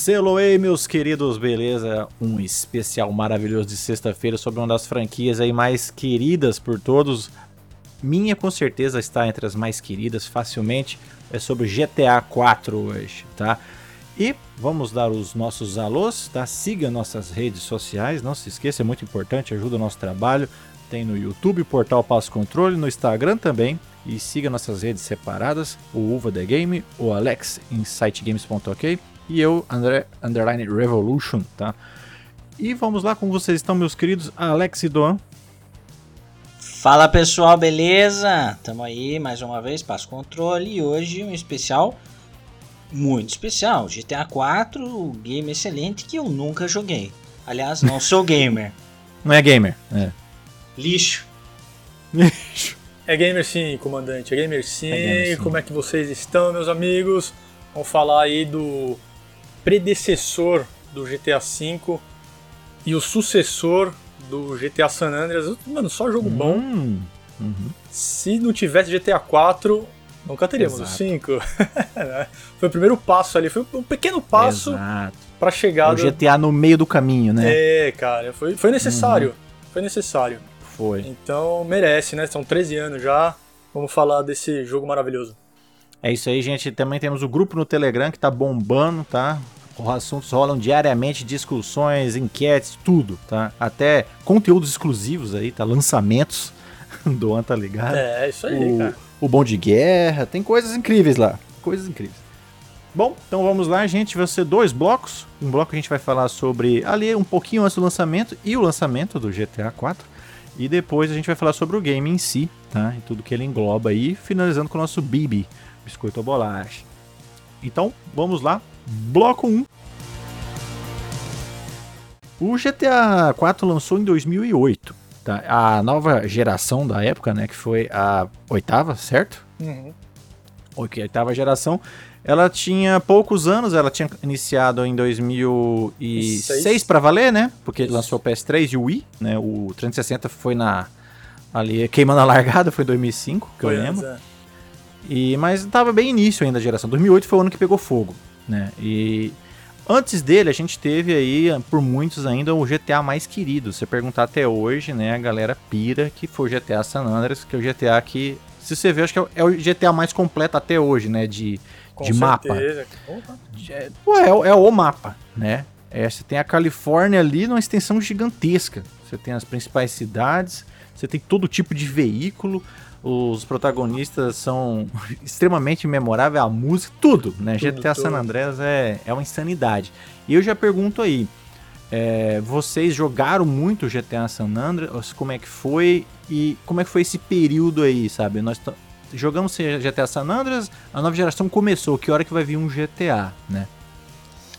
Selo aí, meus queridos, beleza? Um especial maravilhoso de sexta-feira sobre uma das franquias aí mais queridas por todos. Minha com certeza está entre as mais queridas, facilmente. É sobre GTA 4 hoje, tá? E vamos dar os nossos alôs, tá? Siga nossas redes sociais, não se esqueça, é muito importante, ajuda o nosso trabalho. Tem no YouTube, Portal Passo Controle, no Instagram também. E siga nossas redes separadas, o Uva The Game, o Alex em sitegames.ok e eu, André Underline Revolution, tá? E vamos lá, como vocês estão, meus queridos Alex e Doan? Fala pessoal, beleza? Tamo aí mais uma vez, passo controle e hoje um especial muito especial, GTA 4, um game excelente que eu nunca joguei. Aliás, não sou gamer. Não é gamer, é. Lixo. Lixo. É gamer sim, comandante, é gamer sim. É gamer, sim. Como é que vocês estão, meus amigos? Vamos falar aí do predecessor do GTA V e o sucessor do GTA San Andreas. Mano, só jogo hum, bom. Uhum. Se não tivesse GTA 4, nunca teríamos Exato. o 5. foi o primeiro passo ali, foi um pequeno passo para chegar. O GTA no meio do caminho, né? É, cara, foi, foi necessário. Uhum. Foi necessário. Foi. Então merece, né? São 13 anos já. Vamos falar desse jogo maravilhoso. É isso aí, gente. Também temos o grupo no Telegram que tá bombando, tá? Os assuntos rolam diariamente, discussões, enquetes, tudo, tá? Até conteúdos exclusivos aí, tá? Lançamentos do An, tá ligado? É, isso aí, o, cara. O Bom de Guerra, tem coisas incríveis lá. Coisas incríveis. Bom, então vamos lá, gente. Vai ser dois blocos. Um bloco a gente vai falar sobre ali um pouquinho antes do lançamento e o lançamento do GTA 4. E depois a gente vai falar sobre o game em si, tá? E tudo que ele engloba aí, finalizando com o nosso Bibi biscoito ou bolacha. Então, vamos lá. Bloco 1. O GTA 4 lançou em 2008. Tá? A nova geração da época, né, que foi a oitava, certo? Uhum. Oitava geração. Ela tinha poucos anos, ela tinha iniciado em 2006 para valer, né? Porque lançou o PS3 e o Wii, né? O 360 foi na ali queimando a largada, foi em 2005, que foi eu lembro. Antes, é. E, mas estava bem início ainda da geração. 2008 foi o ano que pegou fogo, né? E antes dele a gente teve aí, por muitos ainda, o GTA mais querido. Se perguntar até hoje, né, a galera pira que foi o GTA San Andreas, que é o GTA que, se você ver, acho que é o GTA mais completo até hoje, né, de, Com de mapa. É, é, é o mapa, né? É, você tem a Califórnia ali numa extensão gigantesca. Você tem as principais cidades, você tem todo tipo de veículo, os protagonistas são extremamente memoráveis, a música, tudo, né? Tudo, GTA tudo. San Andreas é, é uma insanidade. E eu já pergunto aí, é, vocês jogaram muito GTA San Andreas? Como é que foi? E como é que foi esse período aí, sabe? Nós jogamos GTA San Andreas, a nova geração começou, que hora que vai vir um GTA, né?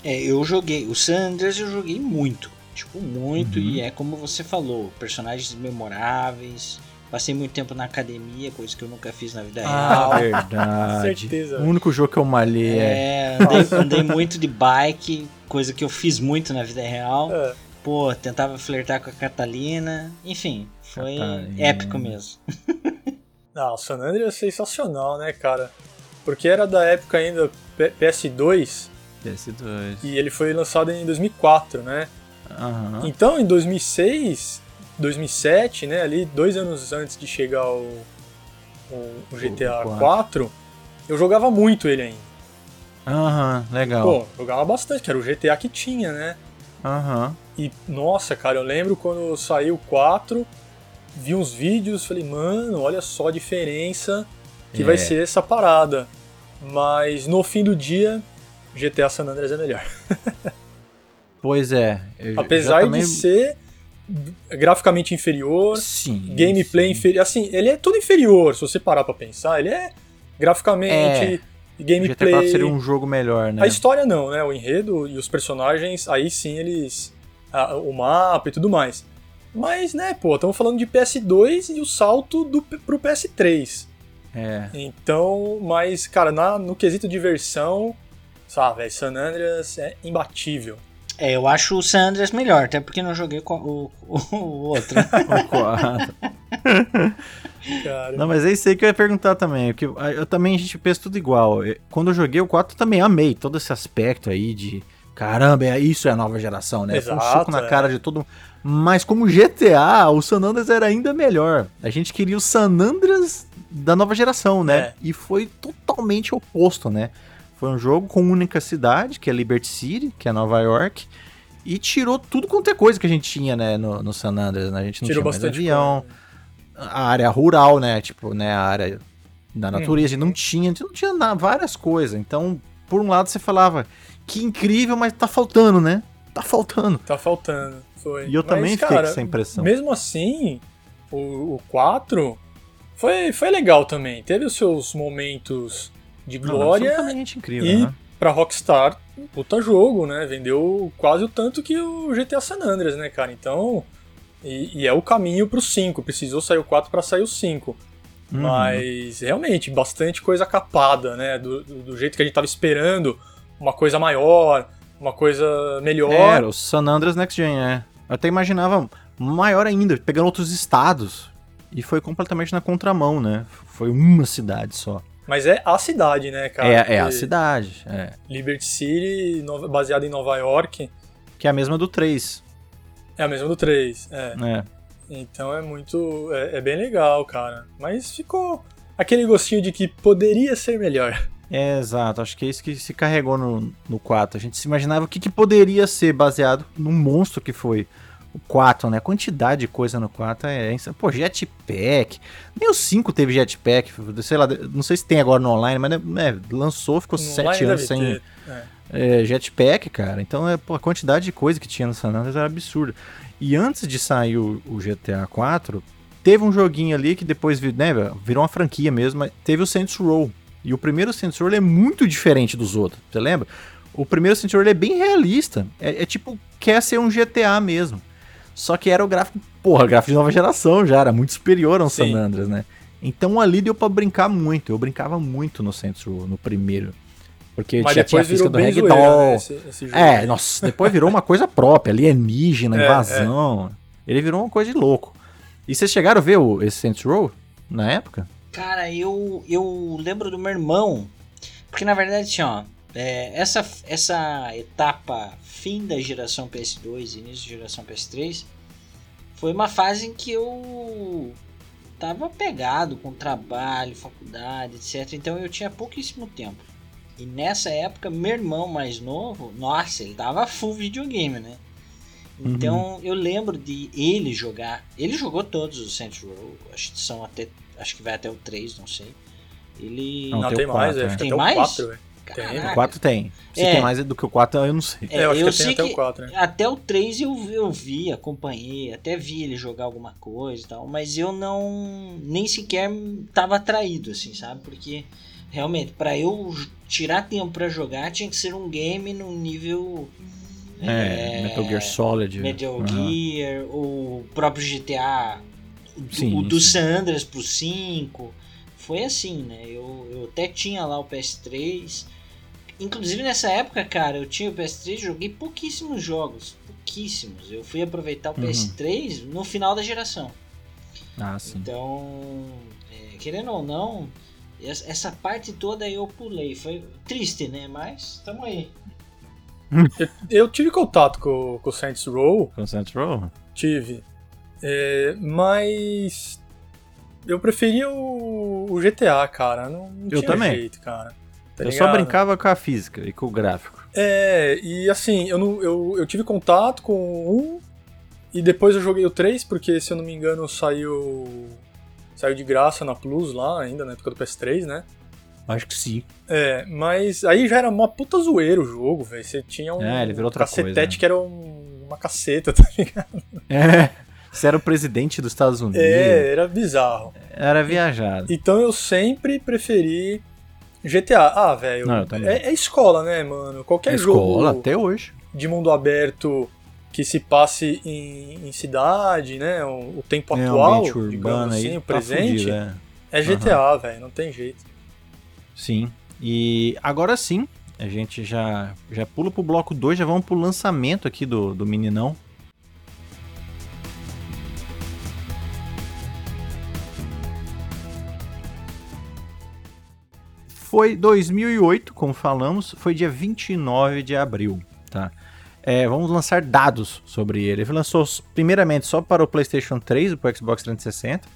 É, eu joguei, o San Andreas eu joguei muito, tipo, muito, uhum. e é como você falou, personagens memoráveis, Passei muito tempo na academia, coisa que eu nunca fiz na vida ah, real. Verdade. Certeza. O único jogo que eu malhei é. É, andei, andei, muito de bike, coisa que eu fiz muito na vida real. É. Pô, tentava flertar com a Catalina. Enfim, foi Catalina. épico mesmo. Não, o San Andreas é sensacional, né, cara? Porque era da época ainda PS2. PS2. E ele foi lançado em 2004, né? Uhum. Então, em 2006, 2007, né, ali dois anos antes de chegar o, o, o GTA o 4, eu jogava muito ele ainda. Aham, uhum, legal. Pô, jogava bastante, que era o GTA que tinha, né? Aham. Uhum. E, nossa, cara, eu lembro quando saiu o 4, vi uns vídeos, falei, mano, olha só a diferença que é. vai ser essa parada. Mas no fim do dia, GTA San Andreas é melhor. pois é. Apesar também... de ser graficamente inferior, sim, gameplay inferior. Assim, ele é tudo inferior, se você parar pra pensar. Ele é graficamente, é, gameplay. GTA seria um jogo melhor, né? A história não, né? O enredo e os personagens, aí sim eles. A, o mapa e tudo mais. Mas, né, pô, estamos falando de PS2 e o salto do, pro PS3. É. Então, mas, cara, na, no quesito diversão, sabe, San Andreas é imbatível. É, eu acho o San Andreas melhor, até porque não joguei o, o, o outro. o 4. Não, mas é isso aí que eu ia perguntar também. Eu também a gente pensa tudo igual. Quando eu joguei o 4, eu também amei todo esse aspecto aí de caramba, é, isso é a nova geração, né? Exato, Foi um soco na é. cara de todo mundo. Mas como GTA, o San Andreas era ainda melhor. A gente queria o San Andreas da nova geração, né? É. E foi totalmente oposto, né? Foi um jogo com única cidade, que é Liberty City, que é Nova York, e tirou tudo quanto é coisa que a gente tinha, né, no, no San Andreas. Né? A gente não Tirou tinha mais bastante avião, a área rural, né? Tipo, né, a área da natureza, a gente não tinha, a gente não tinha várias coisas. Então, por um lado você falava, que incrível, mas tá faltando, né? Tá faltando. Tá faltando. Foi. E eu também fiquei com essa impressão. Mesmo assim, o, o 4 foi, foi legal também. Teve os seus momentos de Não, glória. absolutamente incrível, e né? pra Rockstar, puta jogo, né? Vendeu quase o tanto que o GTA San Andreas, né, cara? Então. E, e é o caminho pro 5. Precisou sair o 4 pra sair o 5. Uhum. Mas realmente, bastante coisa capada, né? Do, do, do jeito que a gente tava esperando. Uma coisa maior, uma coisa melhor. Era, o San Andreas Next Gen, é. Eu até imaginava maior ainda, pegando outros estados. E foi completamente na contramão, né? Foi uma cidade só. Mas é a cidade, né, cara? é, é a cidade, é. Liberty City, baseada em Nova York, Que é a mesma do 3, é a mesma do 3. É. né? Então é muito. É, é bem legal, cara. Mas ficou aquele gostinho de que poderia ser melhor. É, exato, acho que é isso que se carregou no, no 4. A gente se imaginava o que, que poderia ser baseado no monstro que foi o 4, né? A quantidade de coisa no 4 é insano. Pô, jetpack. Nem o 5 teve jetpack, sei lá, não sei se tem agora no online, mas né, lançou, ficou No 7 online anos sem, ter, é. é, jetpack, cara. Então, é, pô, a quantidade de coisa que tinha no San Andreas era absurda. E antes de sair o, o GTA 4, teve um joguinho ali que depois né, virou uma franquia mesmo, teve o Saints Row. E o primeiro Saints Row é muito diferente dos outros, você lembra? O primeiro Saints Row é bem realista. É, é tipo, quer ser um GTA mesmo. Só que era o gráfico, porra, gráfico de nova geração já, era muito superior ao Sim. San Andreas, né? Então ali deu pra brincar muito. Eu brincava muito no Saints Row, no primeiro. Porque Mas já tinha a física do Ragdoll. né, esse, esse jogo. É, nossa, depois virou uma coisa própria, alienígena, É, invasão. Ele virou uma coisa de louco. E vocês chegaram a ver o, esse Saints Row na época? Cara, eu, eu lembro do meu irmão. Porque na verdade, assim, ó. É, essa, essa etapa fim da geração PS2 e início da geração PS3 foi uma fase em que eu tava pegado com trabalho, faculdade, etc. Então eu tinha pouquíssimo tempo. E nessa época, meu irmão mais novo, nossa, ele tava full videogame, né? Então eu lembro de ele jogar. Ele jogou todos os Saints Row, acho que são até. Acho que vai até o 3, não sei. Ele. Não, Não, tem tem, mais, quatro, acho que né? até Tem o mais? 4, velho. Caraca. O 4 tem. Se É. tem mais do que o 4, eu não sei. É, eu acho que sei tem até o 4, né? Até o 3 eu, eu vi, acompanhei, até vi ele jogar alguma coisa e tal, mas eu não. nem sequer tava atraído, assim, sabe? Porque realmente, pra eu tirar tempo pra jogar, tinha que ser um game no nível. É, Metal Gear Solid. Metal Aham. Gear, o próprio GTA, o, do- Sim, o do sim. San Andreas pro 5. Foi assim, né? Eu, eu até tinha lá o PS3. Inclusive nessa época, cara, eu tinha o PS3 e joguei pouquíssimos jogos. Pouquíssimos. Eu fui aproveitar o Uhum. PS3 no final da geração. Ah, sim. Então, é, querendo ou não, essa parte toda eu pulei. Foi triste, né? Mas tamo aí. Eu tive contato com, com o Saints Row, Com Saints Row? tive. É, mas. Eu preferia o, o GTA, cara. Não, não Eu tinha também. jeito, cara. Tá eu só brincava com a física e com o gráfico. É, e assim, eu, não, eu, eu tive contato com 1 e depois eu joguei o 3, porque se eu não me engano saiu. Saiu de graça na Plus lá, ainda na época do PS3, né? Acho que sim. É, mas aí já era uma puta zoeira o jogo, velho. Você tinha um É, ele virou outra cacetete coisa, né? que era um- uma caceta, tá ligado? É. Você era o presidente dos Estados Unidos. É, era bizarro. Era viajado. Então eu sempre preferi GTA. Ah, velho, é, é escola, né, mano? Qualquer É jogo escola até hoje. de mundo aberto que se passe em, em cidade, né? O, o tempo é, atual, urbano digamos assim, aí. o tá presente, fudido, é. é GTA, velho, não tem jeito. Sim. E agora sim, a gente já, já pula pro bloco 2, já vamos pro lançamento aqui do, do Meninão. Foi 2008, como falamos, foi dia 29 de abril. tá? É, vamos lançar dados sobre ele. Ele lançou primeiramente só para o PlayStation 3 e para o Xbox 360.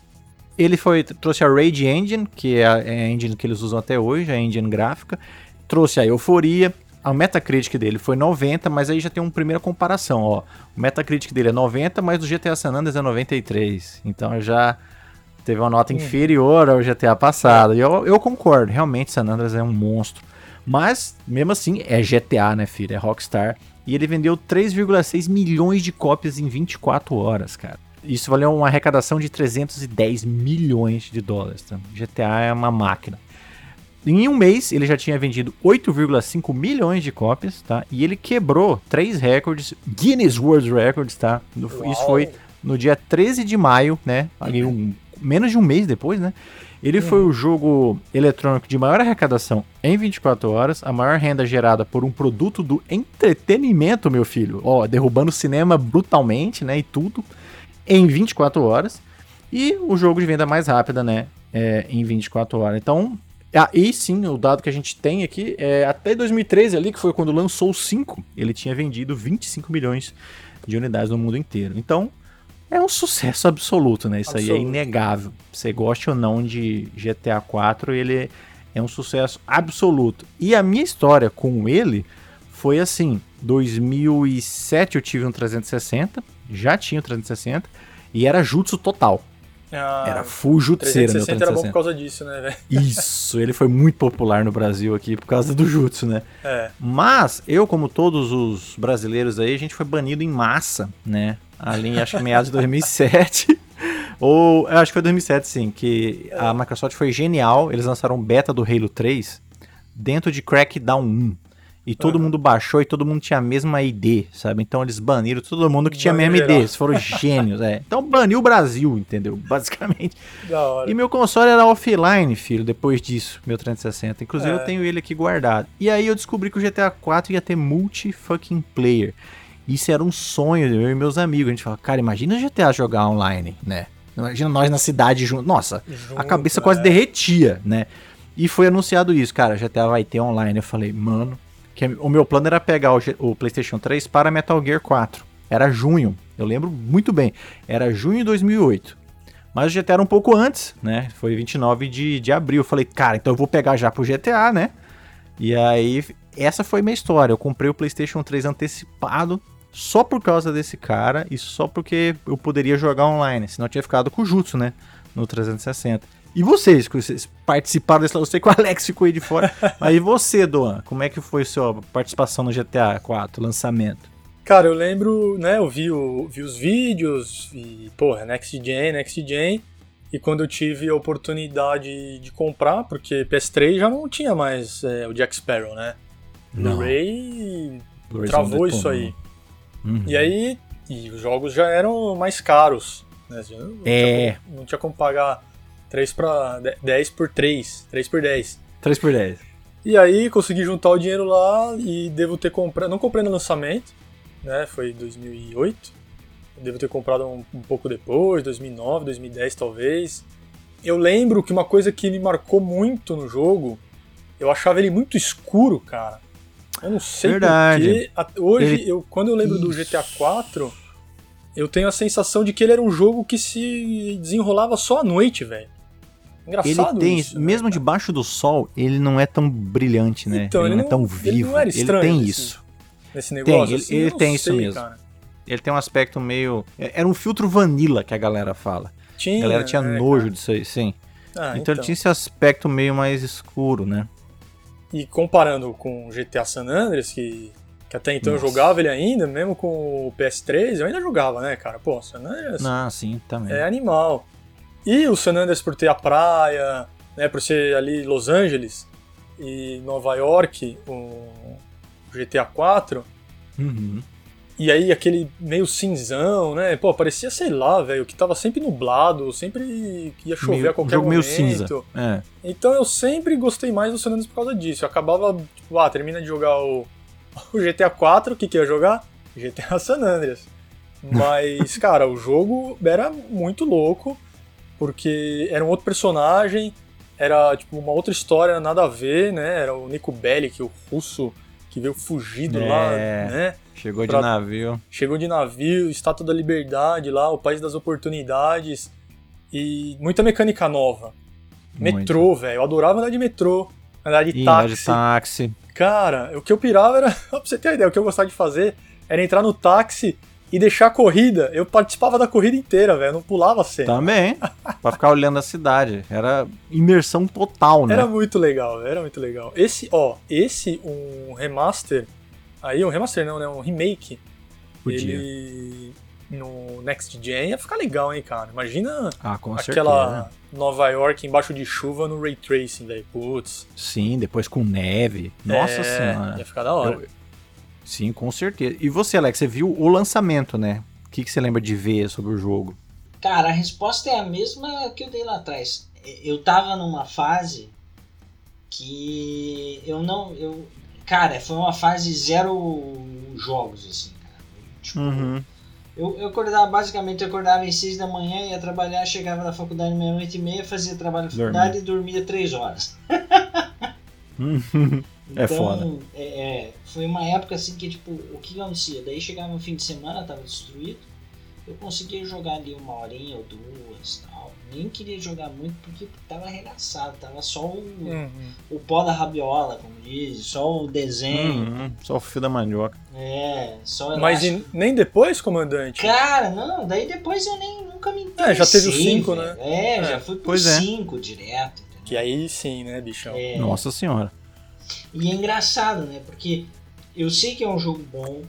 Ele foi trouxe a Rage Engine, que é a, é a engine que eles usam até hoje, a engine gráfica. Trouxe a Euforia. A Metacritic dele foi 90, mas aí já tem uma primeira comparação, ó. O Metacritic dele é 90, mas o GTA San Andreas é 93. Então já teve uma nota inferior ao GTA passado. E eu, eu concordo, realmente San Andreas é um monstro. Mas, mesmo assim, é GTA, né, filho? É Rockstar. E ele vendeu 3,6 milhões de cópias em 24 horas, cara. Isso valeu uma arrecadação de 310 milhões de dólares. Tá? GTA é uma máquina. Em um mês, ele já tinha vendido 8,5 milhões de cópias, tá? E ele quebrou três recordes, Guinness World Records, tá? Uau. Isso foi no dia 13 de maio, né? Um, menos de um mês depois, né? Ele foi o jogo eletrônico de maior arrecadação em 24 horas, a maior renda gerada por um produto do entretenimento, meu filho. Ó, derrubando o cinema brutalmente, né? E tudo em 24 horas. E o jogo de venda mais rápida, né? É, em 24 horas. Então, aí sim, o dado que a gente tem aqui é até 2013 ali, que foi quando lançou o 5, ele tinha vendido 25 milhões de unidades no mundo inteiro. Então, é um sucesso absoluto, né? Isso absoluto. aí é inegável. Você goste ou não de GTA 4, ele é um sucesso absoluto. E a minha história com ele foi assim: 2007 eu tive um 360, já tinha o 360 e era jutsu total. Ah, era full jutseira, 360 era bom por causa disso, né, velho? Isso, ele foi muito popular no Brasil aqui por causa do jutsu, né? É. Mas eu, como todos os brasileiros aí, a gente foi banido em massa, né? ali em acho que meados de 2007. Ou, eu acho que foi 2007, sim, que a Microsoft foi genial. Eles lançaram beta do Halo 3 dentro de Crackdown 1. E todo uhum. mundo baixou e todo mundo tinha a mesma ID, sabe? Então eles baniram todo mundo que tinha a mesma ID. Eles foram gênios, é. Então baniu o Brasil, entendeu? Basicamente. E meu console era offline, filho, depois disso, meu 360. Inclusive é. eu tenho ele aqui guardado. E aí eu descobri que o GTA 4 ia ter multi-fucking player. Isso era um sonho eu e meus amigos. A gente fala, cara, imagina GTA jogar online, né? Imagina nós na cidade juntos. Nossa, Junto, a cabeça quase é. derretia, né? E foi anunciado isso, cara, GTA vai ter online. Eu falei, mano, que o meu plano era pegar o, o PlayStation 3 para Metal Gear 4. Era junho, eu lembro muito bem. Era junho de 2008. Mas o GTA era um pouco antes, né? Foi 29 de, de abril. Eu falei, cara, então eu vou pegar já pro GTA, né? E aí, essa foi minha história. Eu comprei o PlayStation 3 antecipado só por causa desse cara e só porque eu poderia jogar online, senão eu tinha ficado com o Jutsu, né? No 360. E vocês, que vocês participaram desse eu sei que o Alex ficou aí de fora. Aí você, Doan, como é que foi a sua participação no GTA 4, lançamento? Cara, eu lembro, né, eu vi, o, vi os vídeos e, porra, Next Gen, Next Gen. E quando eu tive a oportunidade de comprar, porque PS3 já não tinha mais é, o Jack Sparrow, né? Blu-ray travou isso aí. Uhum. E aí, e os jogos já eram mais caros. Né? Não é. Tinha, não tinha como pagar 3 para 10 por 3, 3 por 10. 3 por 10. E aí consegui juntar o dinheiro lá e devo ter comprado, não comprei no lançamento, né? Foi 2008. Devo ter comprado um, um pouco depois, 2009, 2010 talvez. Eu lembro que uma coisa que me marcou muito no jogo, eu achava ele muito escuro, cara. Eu não sei Verdade. porque hoje, ele... eu, quando eu lembro do GTA 4, eu tenho a sensação de que ele era um jogo que se desenrolava só à noite, velho. Engraçado ele tem, isso, né, mesmo debaixo do sol, ele não é tão brilhante, né? Então, ele, ele não é tão vivo. Ele, não era ele tem nesse, isso. Nesse negócio, tem, assim, ele, ele tem sei, isso mesmo. Cara. Ele tem um aspecto meio. É, era um filtro vanilla que a galera fala. Tinha, a galera tinha é, nojo cara. disso aí, sim. Ah, então, então, ele tinha esse aspecto meio mais escuro, né? E comparando com o GTA San Andreas, que, que até então Nossa. eu jogava ele ainda, mesmo com o PS3, eu ainda jogava, né, cara? Pô, San Andreas Ah, sim, também. é animal. E o San Andreas por ter a praia, né, por ser ali Los Angeles e Nova York, o GTA 4, Uhum. e aí aquele meio cinzão, né? Pô, parecia, sei lá, velho, que tava sempre nublado, sempre ia chover Meio- a qualquer jogo meio momento. cinza. É. Então eu sempre gostei mais do San Andreas por causa disso. Eu acabava, tipo, ah, termina de jogar o, o GTA 4, o que que ia jogar? GTA San Andreas. Mas, cara, o jogo era muito louco, porque era um outro personagem, era tipo uma outra história, nada a ver, né? Era o Nico Bellic, o russo, que veio fugido é, lá, né? Chegou pra... de navio. Chegou de navio, Estátua da Liberdade lá, o País das Oportunidades. E muita mecânica nova. Muito. Metrô, velho. Eu adorava andar de metrô, andar de Ih, táxi. de táxi. Cara, o que eu pirava era. pra você ter uma ideia, o que eu gostava de fazer era entrar no táxi e deixar a corrida. Eu participava da corrida inteira, velho. Não pulava a cena. Também. pra ficar olhando a cidade. Era imersão total, né? Era muito legal, era muito legal. Esse, ó, esse, um remaster. Aí, um remaster não, né? Um remake. Podia. Ele. No Next Gen ia ficar legal, hein, cara. Imagina ah, aquela certeza. Nova York embaixo de chuva no Ray Tracing, velho. Putz. Sim, depois com neve. Nossa é, senhora. Ia ficar da hora. Eu, Sim, com certeza. E você, Alex, você viu o lançamento, né? O que, que você lembra de ver sobre o jogo? Cara, a resposta é a mesma que eu dei lá atrás. Eu tava numa fase que eu não. Eu, cara, foi uma fase zero jogos, assim, cara. Tipo, uhum. eu, eu acordava, basicamente, eu acordava às seis da manhã, ia trabalhar, chegava da faculdade meia-noite e meia, fazia trabalho na faculdade e dormia três horas. É então, é foda. É, foi uma época assim que, tipo, o que acontecia? Daí chegava no fim de semana, tava destruído, eu conseguia jogar ali uma horinha ou duas tal. Nem queria jogar muito porque tava arregaçado, tava só o, uhum. o pó da rabiola, como diz, só o desenho. Uhum. Só o fio da mandioca. É, só Mas nem depois, comandante? Cara, não, daí depois eu nem nunca me interessei. É, já teve o 5, né? É, é, já fui pro 5 é. direto. Entendeu? Que aí sim, né, bichão? É. Nossa senhora. E é engraçado, né? Porque eu sei que é um jogo bom,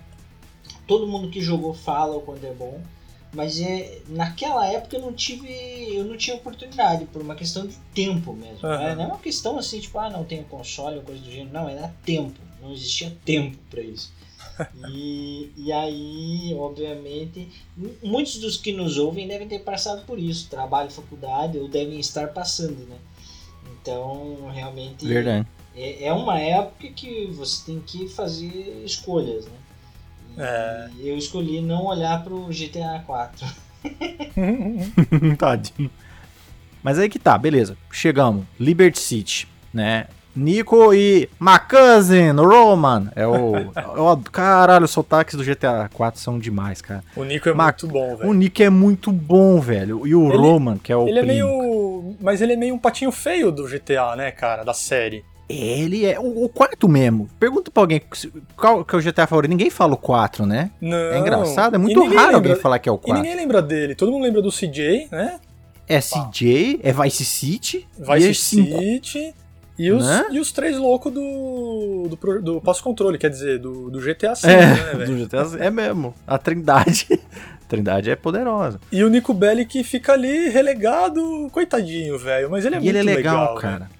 todo mundo que jogou fala o quanto é bom, mas é, naquela época eu não tive eu não tinha oportunidade por uma questão de tempo mesmo. Uhum. Né? Não é uma questão assim tipo ah não tenho console ou coisa do gênero, não era tempo, não existia tempo para isso. e, e aí, obviamente, muitos dos que nos ouvem devem ter passado por isso, trabalho, faculdade, ou devem estar passando, né? Então, realmente. Verdade é, é uma época que você tem que fazer escolhas, né? E é. eu escolhi não olhar pro GTA 4. Tadinho. Mas aí que tá, beleza. Chegamos. Liberty City, né? Nico e my cousin, Roman. É o. é o caralho, os sotaques do GTA 4 são demais, cara. O Nico é Ma muito bom, velho. O Nico é muito bom, velho. E o ele, Roman, que é o. Ele primo. é meio. Mas ele é meio um patinho feio do GTA, né, cara? Da série. Ele é o, o quarto mesmo. Pergunta pra alguém qual que é o GTA favorito. Ninguém fala o 4, né? Não. É engraçado, é muito raro lembra, alguém falar que é o 4. E ninguém lembra dele. Todo mundo lembra do CJ, né? É CJ, é Vice City. Vice City. E os, né? e os três loucos do, do, do passo-controle, quer dizer, do, do GTA V, é, né, velho? Do GTA V, é mesmo. A Trindade. A Trindade é poderosa. E o Nico Belli que fica ali relegado, coitadinho, velho. Mas ele é e muito ele é legal, legal cara.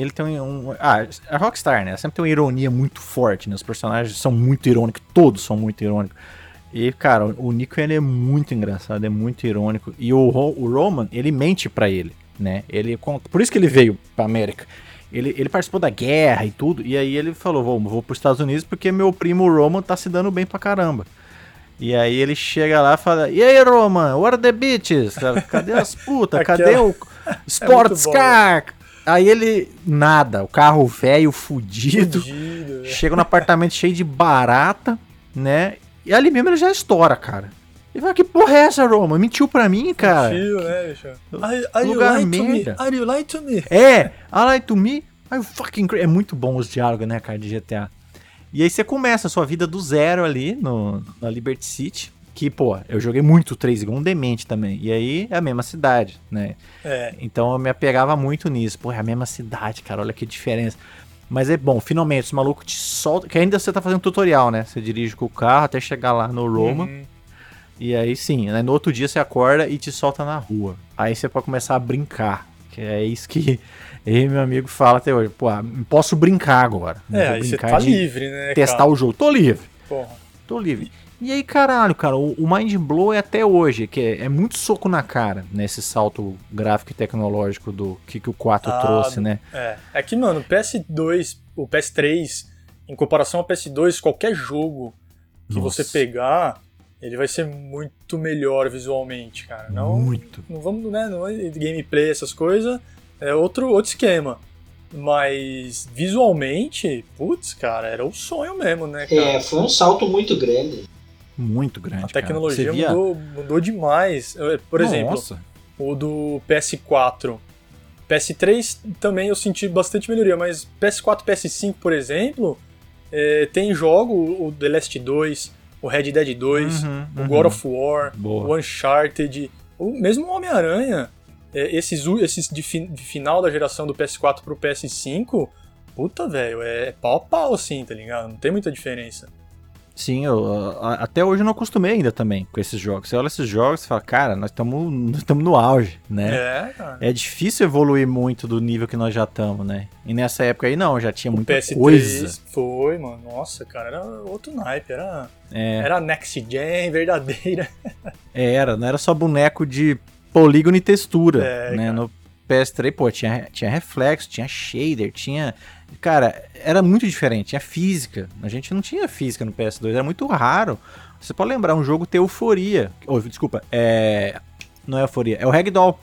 Ele tem um. Ah, a Rockstar, né? Sempre tem uma ironia muito forte, né? Os personagens são muito irônicos, todos são muito irônicos. E, cara, o Nico ele é muito engraçado, é muito irônico. E o, o Roman, ele mente para ele, né? Ele Por isso que ele veio pra América. Ele, ele participou da guerra e tudo, e aí ele falou: vou, vou pros Estados Unidos porque meu primo Roman tá se dando bem pra caramba. E aí ele chega lá e fala: E aí, Roman, what are the bitches? Cadê as putas? Cadê o é Sports é Car? Aí ele, nada, o carro velho, fudido, fudido é. chega no apartamento cheio de barata, né? E ali mesmo ele já estoura, cara. Ele fala, que porra é essa, Roma? Mentiu pra mim, cara. Mentiu, né, bicho? Are, are Lugar you merda. Are you lying to me? É, are you to me? Are fucking crazy? É muito bom os diálogos, né, cara, de GTA. E aí você começa a sua vida do zero ali no, na Liberty City que, pô, eu joguei muito 3 igual um demente também. E aí é a mesma cidade, né? É. Então eu me apegava muito nisso. Pô, é a mesma cidade, cara, olha que diferença. Mas é bom, finalmente, esse maluco te solta. Que ainda você tá fazendo tutorial, né? Você dirige com o carro até chegar lá no Roma. Uhum. E aí sim, né? no outro dia você acorda e te solta na rua. Aí você pode começar a brincar. Que é isso que meu amigo, fala até hoje. Pô, posso brincar agora. É, aí você tá livre, né? Testar cara? o jogo. Tô livre. Porra. Tô livre. E aí, caralho, cara, o, o Mind Blow é até hoje, que é, é, muito soco na cara nesse salto gráfico e tecnológico do que, que o 4 ah, trouxe, né? É. É que, mano, o PS2, o PS3, em comparação ao PS2, qualquer jogo que Nossa. você pegar, ele vai ser muito melhor visualmente, cara. Não, muito. Não vamos, né? Não é gameplay, essas coisas. É outro, outro esquema. Mas visualmente, putz, cara, era o sonho mesmo, né, cara? É, foi um salto muito grande. Muito grande. A tecnologia via... mudou, mudou demais. Por Nossa. exemplo, o do PS4. PS3 também eu senti bastante melhoria, mas PS4 PS5, por exemplo, é, tem jogo, o The Last 2, o Red Dead 2, uhum, o God of War, Boa. o Uncharted, o mesmo Homem-Aranha, é, esses, esses de, fi, de, final da geração do PS4 pro PS5, puta, velho, é pau a pau assim, tá ligado? Não tem muita diferença. Sim, eu, até hoje eu não acostumei ainda também com esses jogos. Você olha esses jogos e fala, cara, nós estamos no auge, né? É, cara. É difícil evoluir muito do nível que nós já estamos, né? E nessa época aí não, já tinha muita o PS3 coisa. Foi, mano. Nossa, cara, era outro naipe, era, é. era next gen verdadeira. Era, não era só boneco de polígono e textura, é, né? No PS3, pô, tinha, tinha reflexo, tinha shader, tinha. Cara, era muito diferente, tinha física. A gente não tinha física no PS2, era muito raro. Você pode lembrar um jogo ter euforia. Oh, desculpa, é. Não é euforia, é o Ragdoll.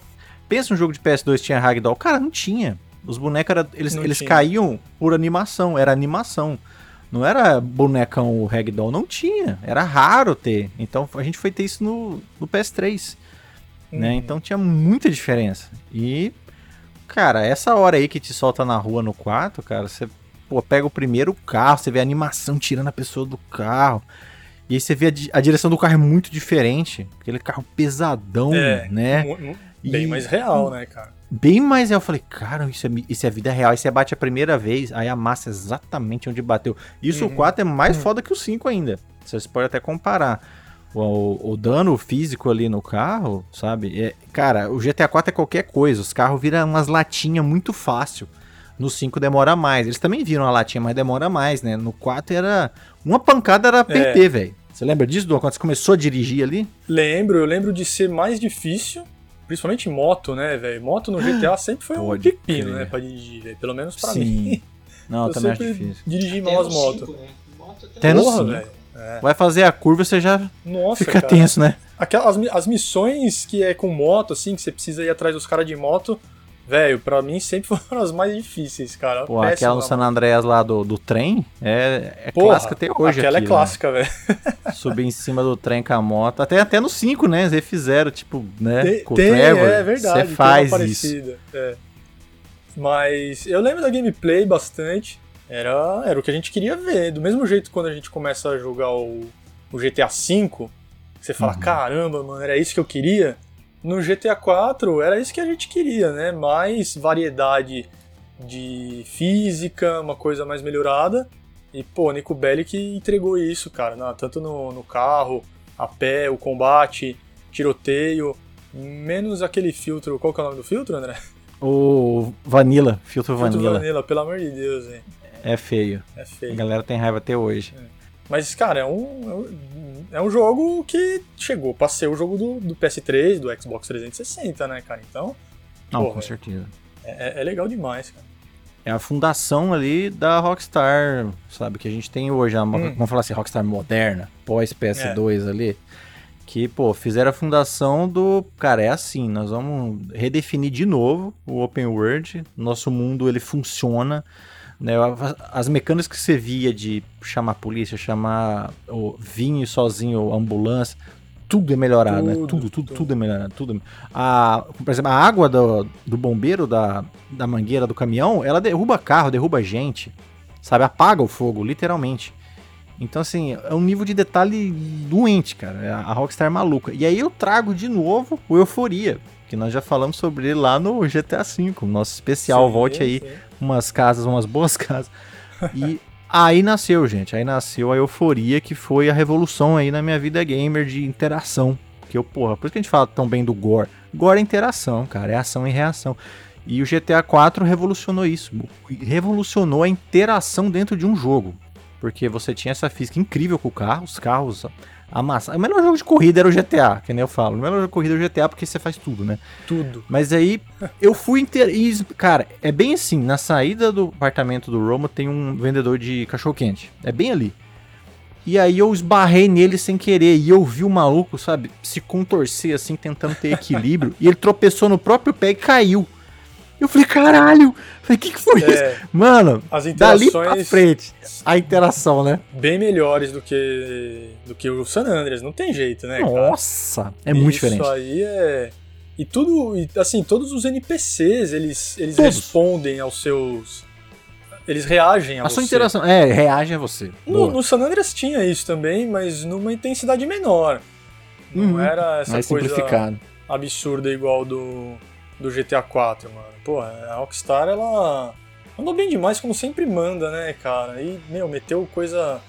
Pensa um jogo de PS2 que tinha Ragdoll. Cara, não tinha. Os bonecos era, eles, eles caíam por animação, era animação. Não era bonecão Ragdoll, não tinha. Era raro ter. Então a gente foi ter isso no, no PS3. Né? Então tinha muita diferença. E, cara, essa hora aí que te solta na rua no quarto, cara, você pô, pega o primeiro carro, você vê a animação tirando a pessoa do carro. E aí você vê a, a direção do carro é muito diferente. Aquele carro pesadão, é, né? Bem e, mais real, né, cara? Bem mais real. Eu falei, cara, isso é, isso é vida real. Aí você bate a primeira vez, aí a massa exatamente onde bateu. Isso uhum. o 4 é mais uhum. foda que o 5 ainda. Você pode até comparar o, o, dano físico ali no carro, sabe? É, cara, o GTA 4 é qualquer coisa. Os carros viram umas latinhas muito fácil. No 5 demora mais. Eles também viram a latinha, mas demora mais, né? No 4 era. Uma pancada era PT, é. velho. Você lembra disso, Dom? Quando você começou a dirigir ali? Lembro, eu lembro de ser mais difícil. Principalmente moto, né, velho? Moto no GTA sempre foi um pepino, né, pra dirigir, velho. Pelo menos pra Sim. mim. Não, eu também acho difícil. Dirigi mal as motos. Né? Até no 5. É. Vai fazer a curva, você já Nossa, fica cara. tenso, né? Aquelas, as, missões que é com moto, assim, que você precisa ir atrás dos caras de moto, velho, pra mim sempre foram as mais difíceis, cara. Pô, aquela no San Andreas lá do, do trem é, é Porra, clássica até hoje. Aquela aqui, é clássica, né? velho. Subir em cima do trem com a moto. Até, até no 5, né? Eles fizeram, tipo, né? Tem, com tem, o Trevor. É verdade. Você faz isso. É. Mas eu lembro da gameplay bastante. Era, era o que a gente queria ver. Do mesmo jeito quando a gente começa a jogar o, o GTA V, você fala, uhum. caramba, mano, era isso que eu queria. No GTA 4 era isso que a gente queria, né? Mais variedade de física, uma coisa mais melhorada. E, pô, Nico Belli que entregou isso, cara, na, tanto no, no carro, a pé, o combate, tiroteio, menos aquele filtro. Qual que é o nome do filtro, André? O Vanilla, filtro, filtro Vanilla. Vanilla, pelo amor de Deus, hein? É feio. É feio. A galera tem raiva até hoje. É. Mas, cara, é um, é um jogo que chegou pra ser o jogo do, do PS3, do Xbox 360, né, cara? Então. Não, porra, com certeza. É, é, é, legal demais, cara. É a fundação ali da Rockstar, sabe? Que a gente tem hoje, uma, hum. vamos falar assim, Rockstar moderna, pós-PS2 é. ali. Que, pô, fizeram a fundação do. Cara, é assim, nós vamos redefinir de novo o Open World. Nosso mundo ele funciona né? As mecânicas que você via de chamar a polícia, chamar o vinho sozinho, ambulância, tudo é melhorado, tudo, né? Tudo, tudo, tudo é melhorado. Tudo. A, por exemplo, a água do, do bombeiro, da, da mangueira do caminhão, ela derruba carro, derruba gente, sabe? Apaga o fogo, literalmente. Então, assim, é um nível de detalhe doente, cara. A Rockstar é maluca. E aí eu trago de novo o Euforia, que nós já falamos sobre ele lá no GTA V, nosso especial. Sim, Volte aí sim umas casas, umas boas casas. E aí nasceu, gente. Aí nasceu a euforia que foi a revolução aí na minha vida gamer de interação. Que eu, porra, por isso que a gente fala tão bem do gore. Gore é interação, cara, é ação e reação. E o GTA 4 revolucionou isso. Revolucionou a interação dentro de um jogo. Porque você tinha essa física incrível com o carro, os carros amassa. O melhor jogo de corrida era o GTA, que nem eu falo. O melhor jogo de corrida é o GTA porque você faz tudo, né? Tudo. Mas aí eu fui inteiro. Cara, é bem assim: na saída do apartamento do Romo tem um vendedor de cachorro-quente. É bem ali. E aí eu esbarrei nele sem querer. E eu vi o maluco, sabe, se contorcer assim, tentando ter equilíbrio. e ele tropeçou no próprio pé e caiu. Eu falei, caralho! Falei, o que, que foi é, isso? Mano, as interações dali pra frente, a interação, né? Bem melhores do que, do que o San Andreas, não tem jeito, né, Nossa, cara? é muito isso diferente. Isso aí é... E tudo, assim, todos os NPCs, eles, eles respondem aos seus... Eles reagem a, a você. A sua interação, é, reagem a você. No, no, San Andreas tinha isso também, mas numa intensidade menor. Não uhum, era essa coisa absurda igual do, do GTA 4, mano. Pô, a Rockstar, ela mandou bem demais, como sempre manda, né, cara? E, meu, meteu coisa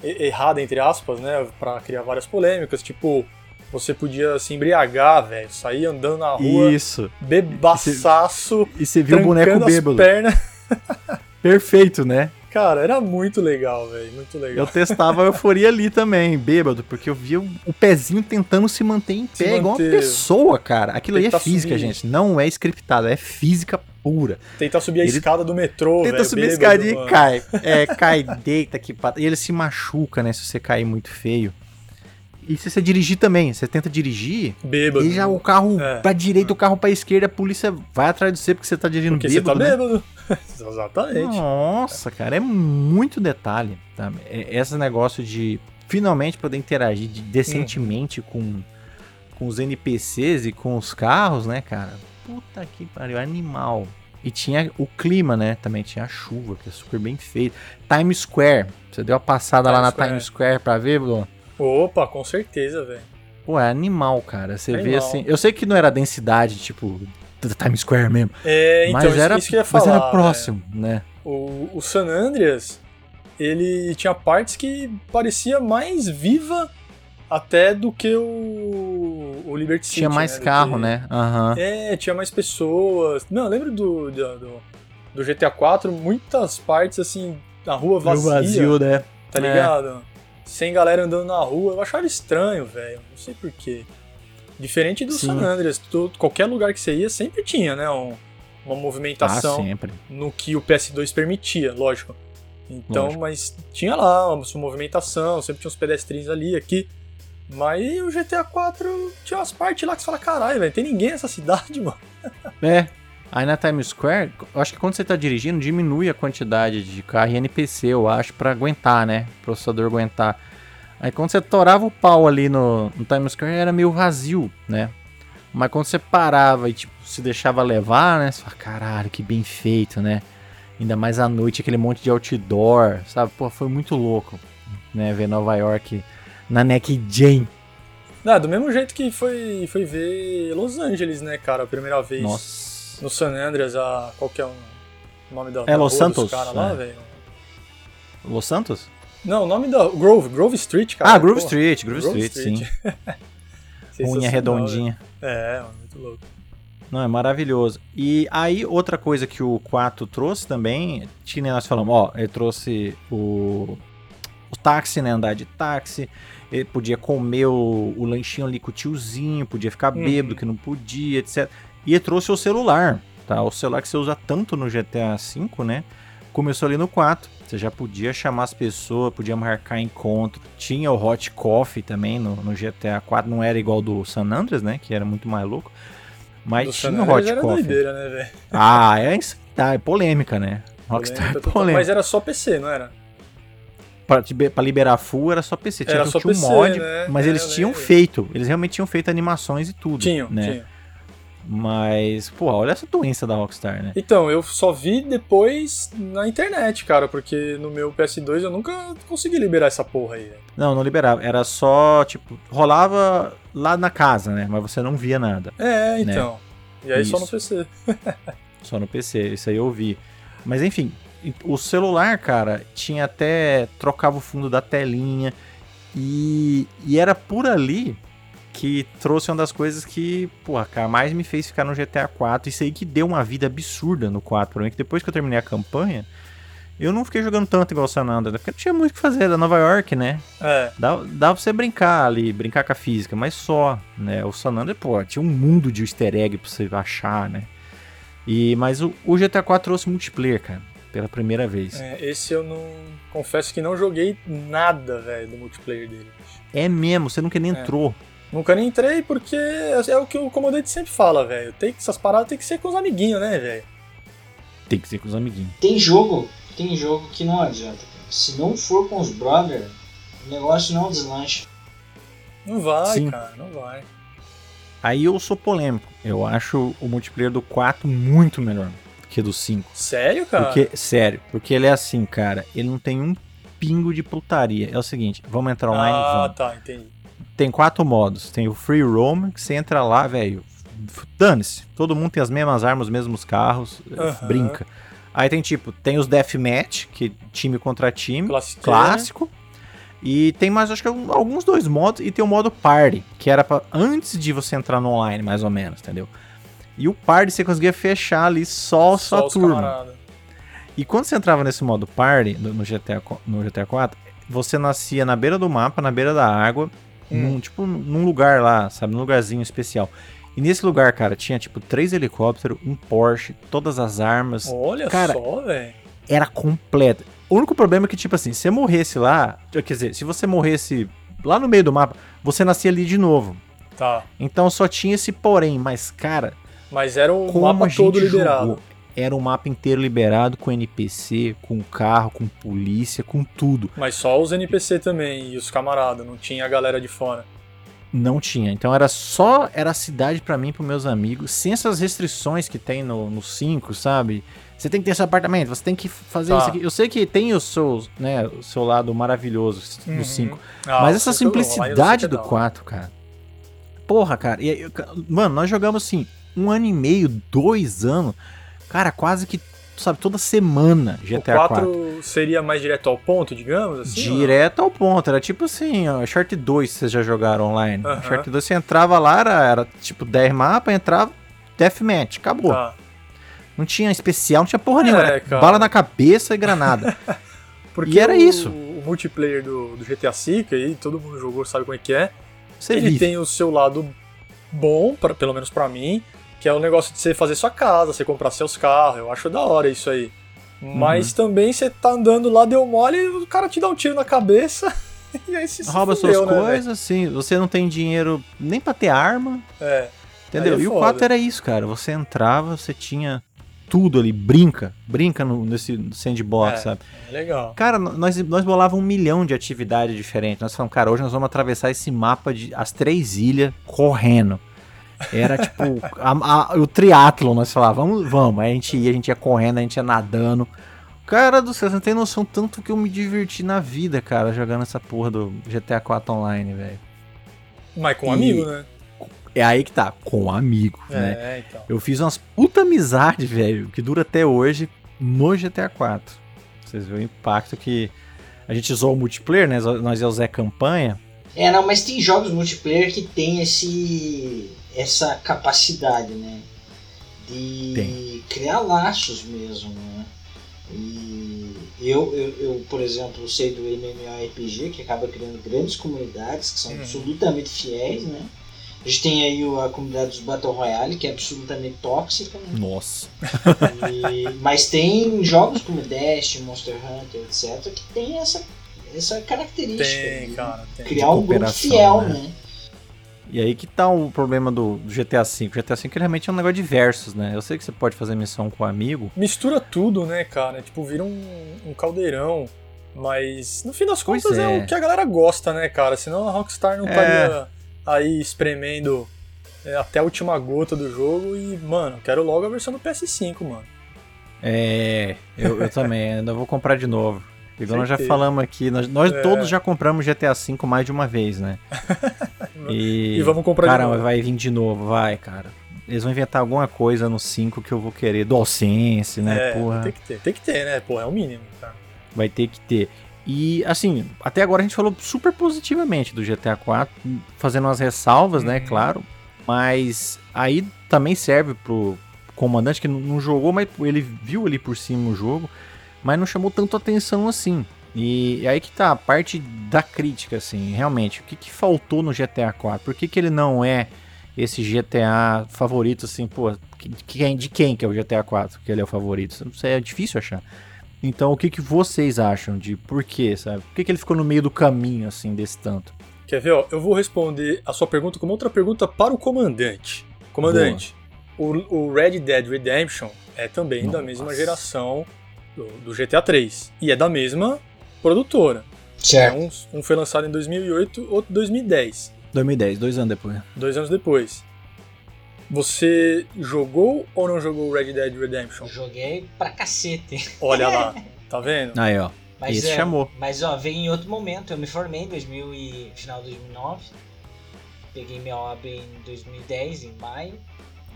errada, entre aspas, né, pra criar várias polêmicas, tipo, você podia se embriagar, velho, sair andando na rua, Isso. bebaçaço, e você viu o boneco bêbado. Pernas. Perfeito, né? Cara, era muito legal, velho, muito legal. Eu testava a euforia ali também, bêbado, porque eu via o pezinho tentando se manter em pé, igual uma pessoa, cara. Aquilo aí é física, subir. gente, não é scriptado, é física pura. Tentar subir a ele escada do metrô. Tenta subir a escada e cai. É, cai, deita aqui. E ele se machuca, né, se você cair muito feio. E se você dirigir também, você tenta dirigir, bêbado. E já o carro é. pra direita, o carro pra esquerda, a polícia vai atrás de você porque você tá dirigindo porque bêbado. Porque você tá né? bêbado. Exatamente. Nossa, cara, é muito detalhe. Tá? É, esse negócio de finalmente poder interagir decentemente hum. com, com os NPCs e com os carros, né, cara? Puta que pariu, animal. E tinha o clima, né? Também tinha a chuva, que é super bem feito. Times Square. Você deu uma passada lá na Square. Times Square pra ver, Bruno? Opa, com certeza, velho. Pô, é animal, cara. Você animal. vê assim. Eu sei que não era densidade, tipo, da Times Square mesmo. É, então, mas era, isso que eu ia falar, mas era próximo, né? O, o San Andreas, ele tinha partes que parecia mais viva até do que o, o Liberty City. Tinha mais né? carro, né? Uhum. É, tinha mais pessoas. Não, lembro do, do, do, do GTA 4, muitas partes assim, na rua vazia. vazio, né? Tá ligado? É sem galera andando na rua. Eu achava estranho, velho. Não sei porquê. Diferente do Sim. San Andreas, qualquer lugar que você ia sempre tinha, né? Um, uma movimentação ah, no que o PS2 permitia, lógico. Então, lógico. mas tinha lá uma movimentação, sempre tinha uns pedestres ali, aqui. Mas o GTA 4 tinha umas partes lá que você fala, caralho, velho, tem ninguém nessa cidade, mano. É, Aí na Times Square, eu acho que quando você tá dirigindo, diminui a quantidade de carro e NPC, eu acho, para aguentar, né? O processador aguentar. Aí quando você torava o pau ali no, no Times Square, era meio vazio, né? Mas quando você parava e tipo, se deixava levar, né? Você fala, caralho, que bem feito, né? Ainda mais à noite, aquele monte de outdoor, sabe? Pô, foi muito louco, né? Ver Nova York na Neck Jane. Ah, do mesmo jeito que foi, foi ver Los Angeles, né, cara, a primeira vez. Nossa no San Andreas, a. Qual que é o nome da. É Los Santos. cara lá, é. velho? Los Santos? Não, o nome da. Grove, Grove Street, cara. Ah, Grove Porra. Street, Grove, Grove Street, Street, sim. Unha redondinha. É, muito louco. Não, é maravilhoso. E aí, outra coisa que o 4 trouxe também, tinha nós falamos, ó, ele trouxe o, o táxi, né? Andar de táxi. Ele podia comer o, o lanchinho ali com o tiozinho, podia ficar bêbado, uhum. que não podia, etc. E trouxe o celular, tá? O celular que você usa tanto no GTA V, né? Começou ali no 4. Você já podia chamar as pessoas, podia marcar encontro. Tinha o Hot Coffee também no, no GTA 4. Não era igual do San Andreas, né? Que era muito mais louco. Mas do tinha o Hot era Coffee. Doideira, né, véio? Ah, é, tá, é polêmica, né? Rockstar é polêmica. Mas era só PC, não era? Pra, pra liberar full era só PC. Tinha, era só tinha um PC, mod, né? mas é, eles tinham feito. Eles realmente tinham feito animações e tudo. Tinham, né? tinham. Mas, pô, olha essa doença da Rockstar, né? Então, eu só vi depois na internet, cara, porque no meu PS2 eu nunca consegui liberar essa porra aí. Não, não liberava. Era só, tipo, rolava lá na casa, né? Mas você não via nada. É, né? então. Né? E aí Isso. só no PC. só no PC, isso aí eu vi. Mas enfim, o celular, cara, tinha até. trocava o fundo da telinha. E, e era por ali que trouxe uma das coisas que, porra, cara, mais me fez ficar no GTA 4. Isso aí que deu uma vida absurda no 4 pra mim, que depois que eu terminei a campanha, eu não fiquei jogando tanto igual o San Andreas, porque não tinha muito o que fazer, era Nova York, né? É. Dá, dá pra você brincar ali, brincar com a física, mas só, né? O San Andreas, pô, tinha um mundo de easter egg pra você achar, né? E, mas o, o GTA 4 trouxe multiplayer, cara, pela primeira vez. É, esse eu não... Confesso que não joguei nada, velho, do multiplayer dele. É mesmo, você nunca nem é. entrou. Nunca nem entrei porque é o que o comandante sempre fala, velho. Tem que essas paradas tem que ser com os amiguinhos, né, velho? Tem que ser com os amiguinhos. Tem jogo, tem jogo que não adianta. Se não for com os brothers, o negócio não deslancha. Não vai, Sim. cara, não vai. Aí eu sou polêmico. Eu acho o multiplayer do 4 muito melhor que do 5. Sério, cara? Porque, sério, porque ele é assim, cara. Ele não tem um pingo de putaria. É o seguinte, vamos entrar online? Ah, vamos. tá, entendi. Tem quatro modos. Tem o Free Roam, que você entra lá, velho. Dane-se. Todo mundo tem as mesmas armas, os mesmos carros. Uhum. Brinca. Aí tem tipo, tem os Deathmatch, que time contra time. Clássico. E tem mais, acho que alguns dois modos. E tem o modo Party, que era pra, antes de você entrar no online, mais ou menos, entendeu? E o Party você conseguia fechar ali só, só sua turma. E quando você entrava nesse modo Party, no GTA, no GTA 4, você nascia na beira do mapa, na beira da água, hum. num, tipo, num lugar lá, sabe? Num lugarzinho especial. E nesse lugar, cara, tinha tipo três helicópteros, um Porsche, todas as armas. Olha cara, só, velho. Era completo. O único problema é que, tipo assim, se você morresse lá, quer dizer, se você morresse lá no meio do mapa, você nascia ali de novo. Tá. Então só tinha esse porém, mas, cara. Mas era o mapa todo liberado. Jogou, era um mapa inteiro liberado com NPC, com carro, com polícia, com tudo. Mas só os NPC também e os camaradas, não tinha a galera de fora. Não tinha. Então era só era a cidade para mim, para meus amigos, sem essas restrições que tem no 5, sabe? Você tem que ter esse apartamento, você tem que fazer tá. isso aqui. Eu sei que tem o seu, né, o seu lado maravilhoso do 5. Uhum. Ah, mas essa simplicidade do 4, cara. Porra, cara. E, mano, nós jogamos assim, um ano e meio, dois anos. Cara, quase que sabe, toda semana GTA o 4. 4 seria mais direto ao ponto, digamos assim? Direto ao ponto, era tipo assim, ó, Short 2 vocês já jogaram online. Uh -huh. Short 2 você entrava lá, era, era tipo 10 mapas, entrava, deathmatch, acabou. Tá. Não tinha especial, não tinha porra é, nenhuma, cara. bala na cabeça e granada. Porque e era o, isso. O multiplayer do, do GTA V, aí todo mundo jogou, sabe como é que é. Você ele vive. tem o seu lado bom, pra, pelo menos para mim, que é o negócio de você fazer sua casa, você comprar seus carros. Eu acho da hora isso aí. Mas uhum. também você tá andando lá, deu mole, e o cara te dá um tiro na cabeça. e aí você Rouba fudeu, suas né, coisas, sim. Você não tem dinheiro nem pra ter arma. É. Entendeu? É e o 4 era isso, cara. Você entrava, você tinha tudo ali, brinca, brinca no, nesse sandbox, é, sabe? Legal. Cara, nós, nós bolávamos um milhão de atividades diferentes. Nós falamos, cara, hoje nós vamos atravessar esse mapa de as três ilhas correndo. Era tipo a, a, o triatlo, nós falávamos, vamos, vamos. Aí a gente ia, a gente ia correndo, a gente ia nadando. Cara do céu, você não tem noção tanto que eu me diverti na vida, cara, jogando essa porra do GTA 4 Online, velho. Mas com um amigo, né? É aí que tá, com um amigo, é, né? Então. Eu fiz umas puta amizade, velho, que dura até hoje no GTA 4. Vocês viram o impacto que a gente usou o multiplayer, né? Nós é o Zé Campanha. É, não, mas tem jogos multiplayer que tem esse essa capacidade, né? De Tem. criar laços mesmo, né? E eu, eu, eu, por exemplo, sei do MMORPG que acaba criando grandes comunidades que são uhum. absolutamente fiéis, né? A gente tem aí a comunidade dos Battle Royale, que é absolutamente tóxica. Né? Nossa. E, mas tem jogos como Dash, Monster Hunter, etc., que tem essa, essa característica. Tem, de cara, tem. Criar um grupo fiel, né? né? E aí que tá o problema do, do GTA V. O GTA V realmente é um negócio de versos, né? Eu sei que você pode fazer missão com um amigo. Mistura tudo, né, cara? Tipo, vira um, um caldeirão. Mas no fim das contas é. é. o que a galera gosta, né, cara? Senão a Rockstar não é. estaria aí espremendo é, até a última gota do jogo. E, mano, quero logo a versão do PS5, mano. É, eu, eu também. ainda vou comprar de novo. Igual nós já falamos aqui, nós, nós é. todos já compramos GTA V mais de uma vez, né? e, e, vamos comprar Caramba, de novo. vai vir de novo, vai, cara. Eles vão inventar alguma coisa no 5 que eu vou querer. DualSense, né? É, Porra. Tem que ter, tem que ter, né? Pô, é o mínimo, cara. Vai ter que ter. E, assim, até agora a gente falou super positivamente do GTA 4, fazendo umas ressalvas, né, uhum. né? Claro. Mas aí também serve pro comandante que não jogou, mas ele viu ali por cima o jogo mas não chamou tanto atenção assim. E aí que tá a parte da crítica, assim, realmente, o que, que faltou no GTA 4? Por que, que ele não é esse GTA favorito, assim, pô, de quem que é o GTA 4 que ele é o favorito? Sei, é difícil achar. Então, o que, que vocês acham de por quê, sabe? Por que, que ele ficou no meio do caminho, assim, desse tanto? Quer ver, ó, eu vou responder a sua pergunta como outra pergunta para o comandante. Comandante, o, o Red Dead Redemption é também Nossa. da mesma geração do, do, GTA 3. E é da mesma produtora. Certo. Um, um foi lançado em 2008, outro em 2010. 2010, dois anos depois. Dois anos depois. Você jogou ou não jogou Red Dead Redemption? Joguei pra cacete. Olha lá, tá vendo? Aí, ó. Mas, Esse é, chamou. Mas, ó, veio em outro momento. Eu me formei em 2000 e, final de 2009. Peguei minha OAB em 2010, em maio.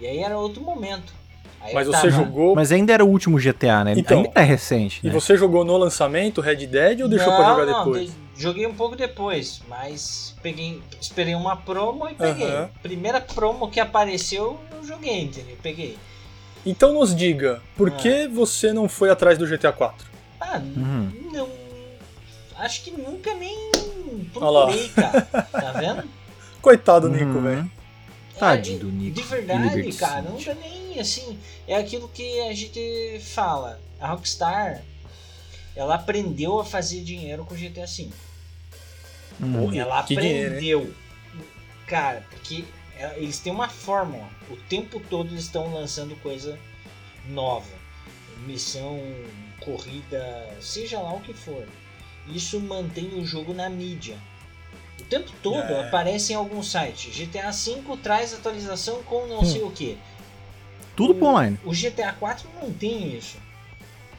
E aí era outro momento. Aí mas você tava... jogou. Mas ainda era o último GTA, né? Então, ainda é recente. Né? E você jogou no lançamento Red Dead ou deixou não, pra jogar não, depois? De... Joguei um pouco depois, mas peguei, esperei uma promo e peguei. Uh -huh. Primeira promo que apareceu, eu joguei, entendeu? Peguei. Então nos diga, por ah. que você não foi atrás do GTA 4? Ah, uhum. não. Acho que nunca nem procurei, cara. Tá vendo? Coitado do Nico, uhum. velho. Tadinho é, do Nico. De verdade, cara, nunca nem assim. É aquilo que a gente fala. A Rockstar, ela aprendeu a fazer dinheiro com GTA V. Hum, ela aprendeu. Dinheiro, cara, porque eles têm uma fórmula. O tempo todo eles estão lançando coisa nova. Missão, corrida, seja lá o que for. Isso mantém o jogo na mídia. O tempo todo é. aparece em algum site. GTA V traz atualização com não hum. sei o que. Tudo o, online. O GTA 4 não tem isso.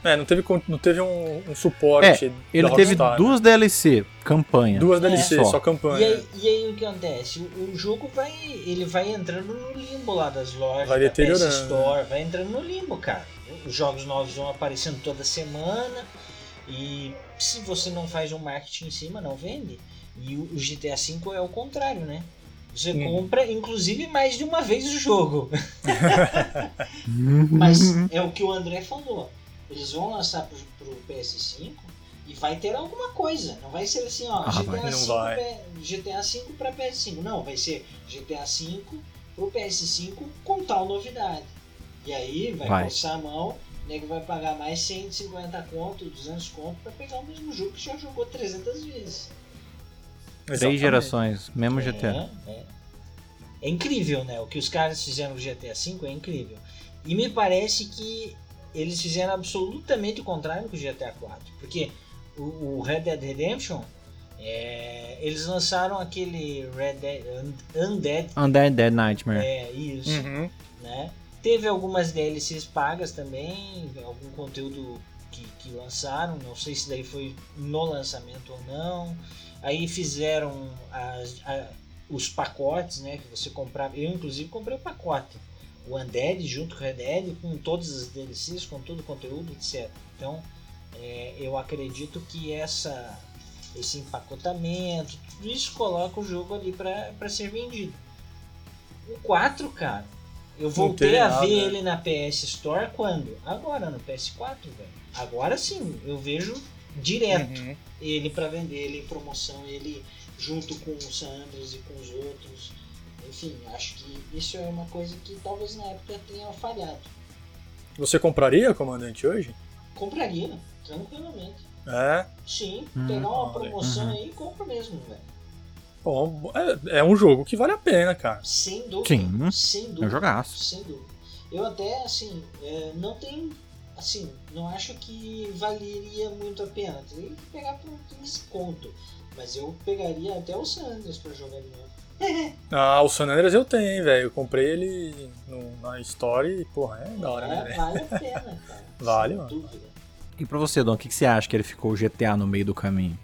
É, não teve, não teve um, um suporte. É, ele teve Rockstar, duas né? DLC, campanha. Duas DLC, é. só. só. campanha. E aí, e aí, o que acontece? O, o, jogo vai. Ele vai entrando no limbo lá das lojas, vai deteriorando. PS Store, vai entrando no limbo, cara. Os jogos novos vão aparecendo toda semana. E se você não faz um marketing em cima, não vende. E o, GTA V é o contrário, né? Você hum. compra, inclusive, mais de uma vez o jogo. Mas é o que o André falou eles vão lançar pro, pro PS5 e vai ter alguma coisa. Não vai ser assim, ó, ah, GTA, 5 vai. GTA 5 para PS5. Não, vai ser GTA 5 pro PS5 com tal novidade. E aí vai, vai. a mão, o nego vai pagar mais 150 conto, 200 conto para pegar o mesmo jogo que já jogou 300 vezes. Três gerações, mesmo é, GTA. É. é incrível, né? O que os caras fizeram no GTA V é incrível. E me parece que eles fizeram absolutamente o contrário com o GTA 4. Porque o, o Red Dead Redemption, é, eles lançaram aquele Red Dead Undead. Undead Dead Nightmare. É, isso. Uhum. Né? Teve algumas DLCs pagas também, algum conteúdo que, que lançaram, não sei se daí foi no lançamento ou não. Aí fizeram as, a, os pacotes, né, que você comprava. Eu inclusive comprei o pacote o Undead junto com o Red Dead, com todas as DLCs, com todo o conteúdo, etc. Então, é, eu acredito que essa, esse empacotamento, tudo isso coloca o jogo ali para ser vendido. O 4, cara, eu voltei a ver ele na PS Store quando? Agora, no PS4, velho. Agora sim, eu vejo direto uhum. ele para vender, ele em promoção, ele junto com o Sanders e com os outros enfim, acho que isso é uma coisa que talvez na época tenha falhado. Você compraria, comandante, hoje? Compraria, tranquilamente. É? Sim, hum, pegar uma promoção uhum. aí, compra mesmo, velho. Bom, é, é, um jogo que vale a pena, cara. Sem dúvida. Sim, sem dúvida. É um jogaço. Sem dúvida. Eu até, assim, é, não tenho. Assim, não acho que valeria muito a pena. Teria que pegar por desconto. Mas eu pegaria até o Sanders pra jogar de novo. ah, o San Andreas eu tenho, velho. Eu comprei ele no, na Story e, porra, é da hora, né, velho? Vale a pena, cara. vale, mano. Dúvida. E pra você, Dom, o que, que você acha que ele ficou GTA no meio do caminho?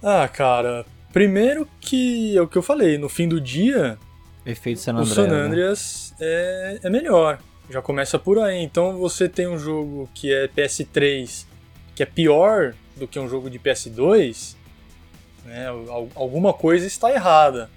Ah, cara, primeiro que é o que eu falei, no fim do dia. Efeito San Andreas. O San né? Andreas né? é, é melhor. Já começa por aí. Então você tem um jogo que é PS3 que é pior do que um jogo de PS2, né? Alguma coisa está errada.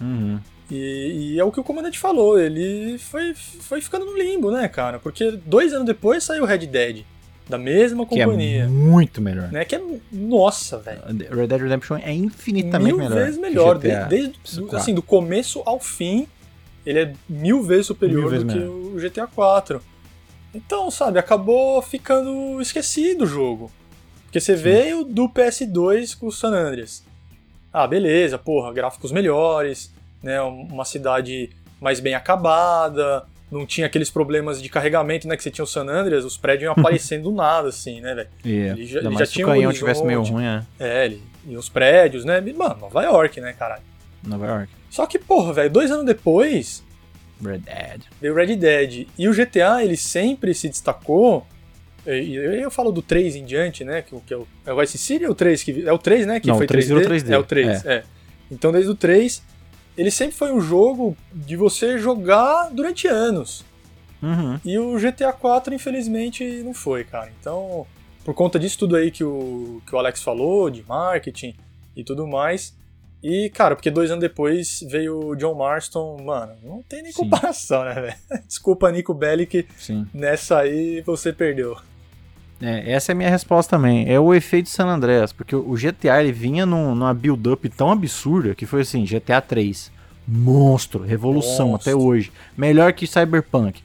Uhum. E, e, é o que o comandante falou, ele foi, foi ficando no limbo, né, cara? Porque dois anos depois saiu Red Dead, da mesma companhia. Que é muito melhor. Né? Que é, nossa, velho. Red Dead Redemption é infinitamente mil melhor. Mil vezes melhor. Desde, desde assim, do começo ao fim, ele é mil vezes superior mil vezes do melhor. que o GTA 4. Então, sabe, acabou ficando esquecido o jogo. Porque você Sim. veio do PS2 com o San Andreas ah, beleza, porra, gráficos melhores, né, uma cidade mais bem acabada, não tinha aqueles problemas de carregamento, né? Que você tinha o San Andreas, os prédios iam aparecendo do nada, assim, né, velho? Yeah. Ele já, ele já tinha se o canhão um tivesse meio ruim, né? É, ele, e os prédios, né? Mano, Nova York, né, caralho? Nova York. Só que, porra, velho, dois anos depois. Red Dead. Veio Red Dead. E o GTA, ele sempre se destacou. E eu falo do 3 em diante, né? Que, que é, o, é o Vice City ou o 3? Que, é o 3, né? Que Não, foi o 3 3D? 3D. É o 3, é. é. Então, desde o 3, ele sempre foi um jogo de você jogar durante anos. Uhum. E o GTA 4, infelizmente, não foi, cara. Então, por conta disso tudo aí que o, que o Alex falou, de marketing e tudo mais. E, cara, porque dois anos depois veio o John Marston, mano, não tem nem Sim. comparação, né, velho? Desculpa, Nico Bellic, Sim. nessa aí você perdeu. É, essa é a minha resposta também. É o efeito San Andreas, porque o GTA ele vinha num, numa build-up tão absurda que foi assim: GTA 3, monstro, revolução monstro. até hoje, melhor que Cyberpunk.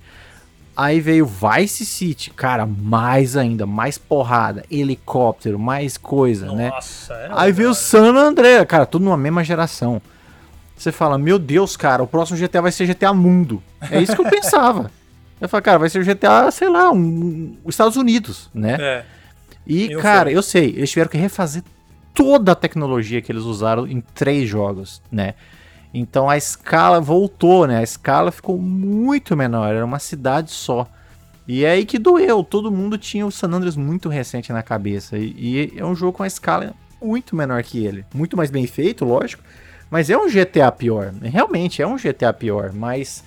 Aí veio Vice City, cara, mais ainda, mais porrada, helicóptero, mais coisa, né? Nossa, né? Aí veio San Andreas, cara, tudo numa mesma geração. Você fala, meu Deus, cara, o próximo GTA vai ser GTA Mundo. É isso que eu pensava. Eu falei, cara, vai ser GTA, sei lá, um, os Estados Unidos, né? É. E, e cara, eu sei, eles tiveram que refazer toda a tecnologia que eles usaram em três jogos, né? Então a escala voltou, né? A escala ficou muito menor, era uma cidade só. E é aí que doeu, todo mundo tinha o San Andreas muito recente na cabeça. E, e é um jogo com uma escala muito menor que ele. Muito mais bem feito, lógico. Mas é um GTA pior. Realmente é um GTA pior, mas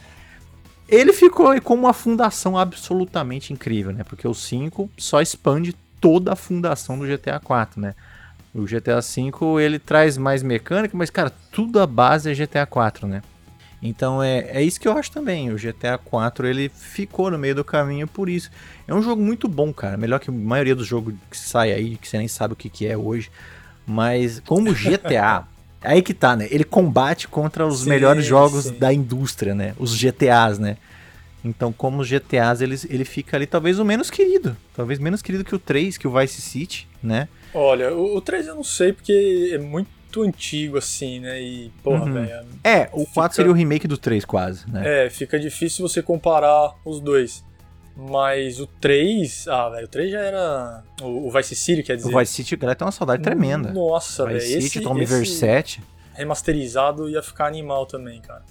ele ficou com uma fundação absolutamente incrível, né? Porque o 5 só expande toda a fundação do GTA 4, né? O GTA 5 ele traz mais mecânica, mas cara, tudo a base é GTA 4, né? Então é, é isso que eu acho também. O GTA 4 ele ficou no meio do caminho por isso. É um jogo muito bom, cara. Melhor que a maioria dos jogos que sai aí, que você nem sabe o que, que é hoje. Mas como GTA, Aí que tá, né? Ele combate contra os sim, melhores jogos sim. da indústria, né? Os GTAs, né? Então, como os GTAs, ele, ele fica ali talvez o menos querido. Talvez menos querido que o 3, que o Vice City, né? Olha, o, o 3 eu não sei porque é muito antigo, assim, né? E, porra, uhum. velho. É, o fica... 4 seria o remake do 3, quase, né? É, fica difícil você comparar os dois. Mas o 3, ah, velho, o 3 já era. O, o, Vice City, quer dizer. O Vice City, galera, tem uma saudade tremenda. Nossa, velho. Vice City, Tommy Versetti. Remasterizado ia ficar animal também, cara.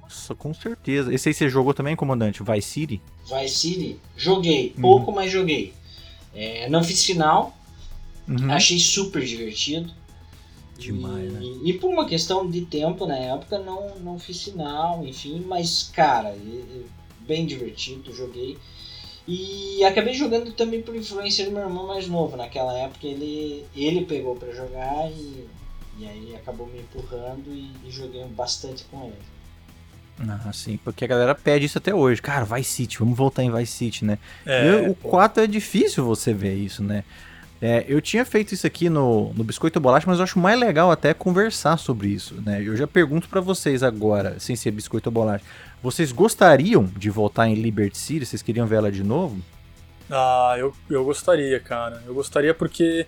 Nossa, com certeza. Esse aí você jogou também, comandante? Vice City? Vice City? Joguei, uhum. pouco, mas joguei. É, não fiz final. Uhum. Achei super divertido. Demais, e, né? E, por uma questão de tempo na época, não, não fiz final, enfim, mas, cara, bem divertido, joguei. E acabei jogando também por influência do meu irmão mais novo. Naquela época ele, ele pegou para jogar e, e aí acabou me empurrando e, e joguei bastante com ele. Ah, sim, porque a galera pede isso até hoje. Cara, Vice City, vamos voltar em Vice City, né? É, e o 4 é difícil você ver isso, né? É, eu tinha feito isso aqui no, no Biscoito Bolacha, mas eu acho mais legal até conversar sobre isso, né? Eu já pergunto para vocês agora, sem ser Biscoito Bolacha. Vocês gostariam de voltar em Liberty City? Vocês queriam ver ela de novo? Ah, eu, eu gostaria, cara. Eu gostaria porque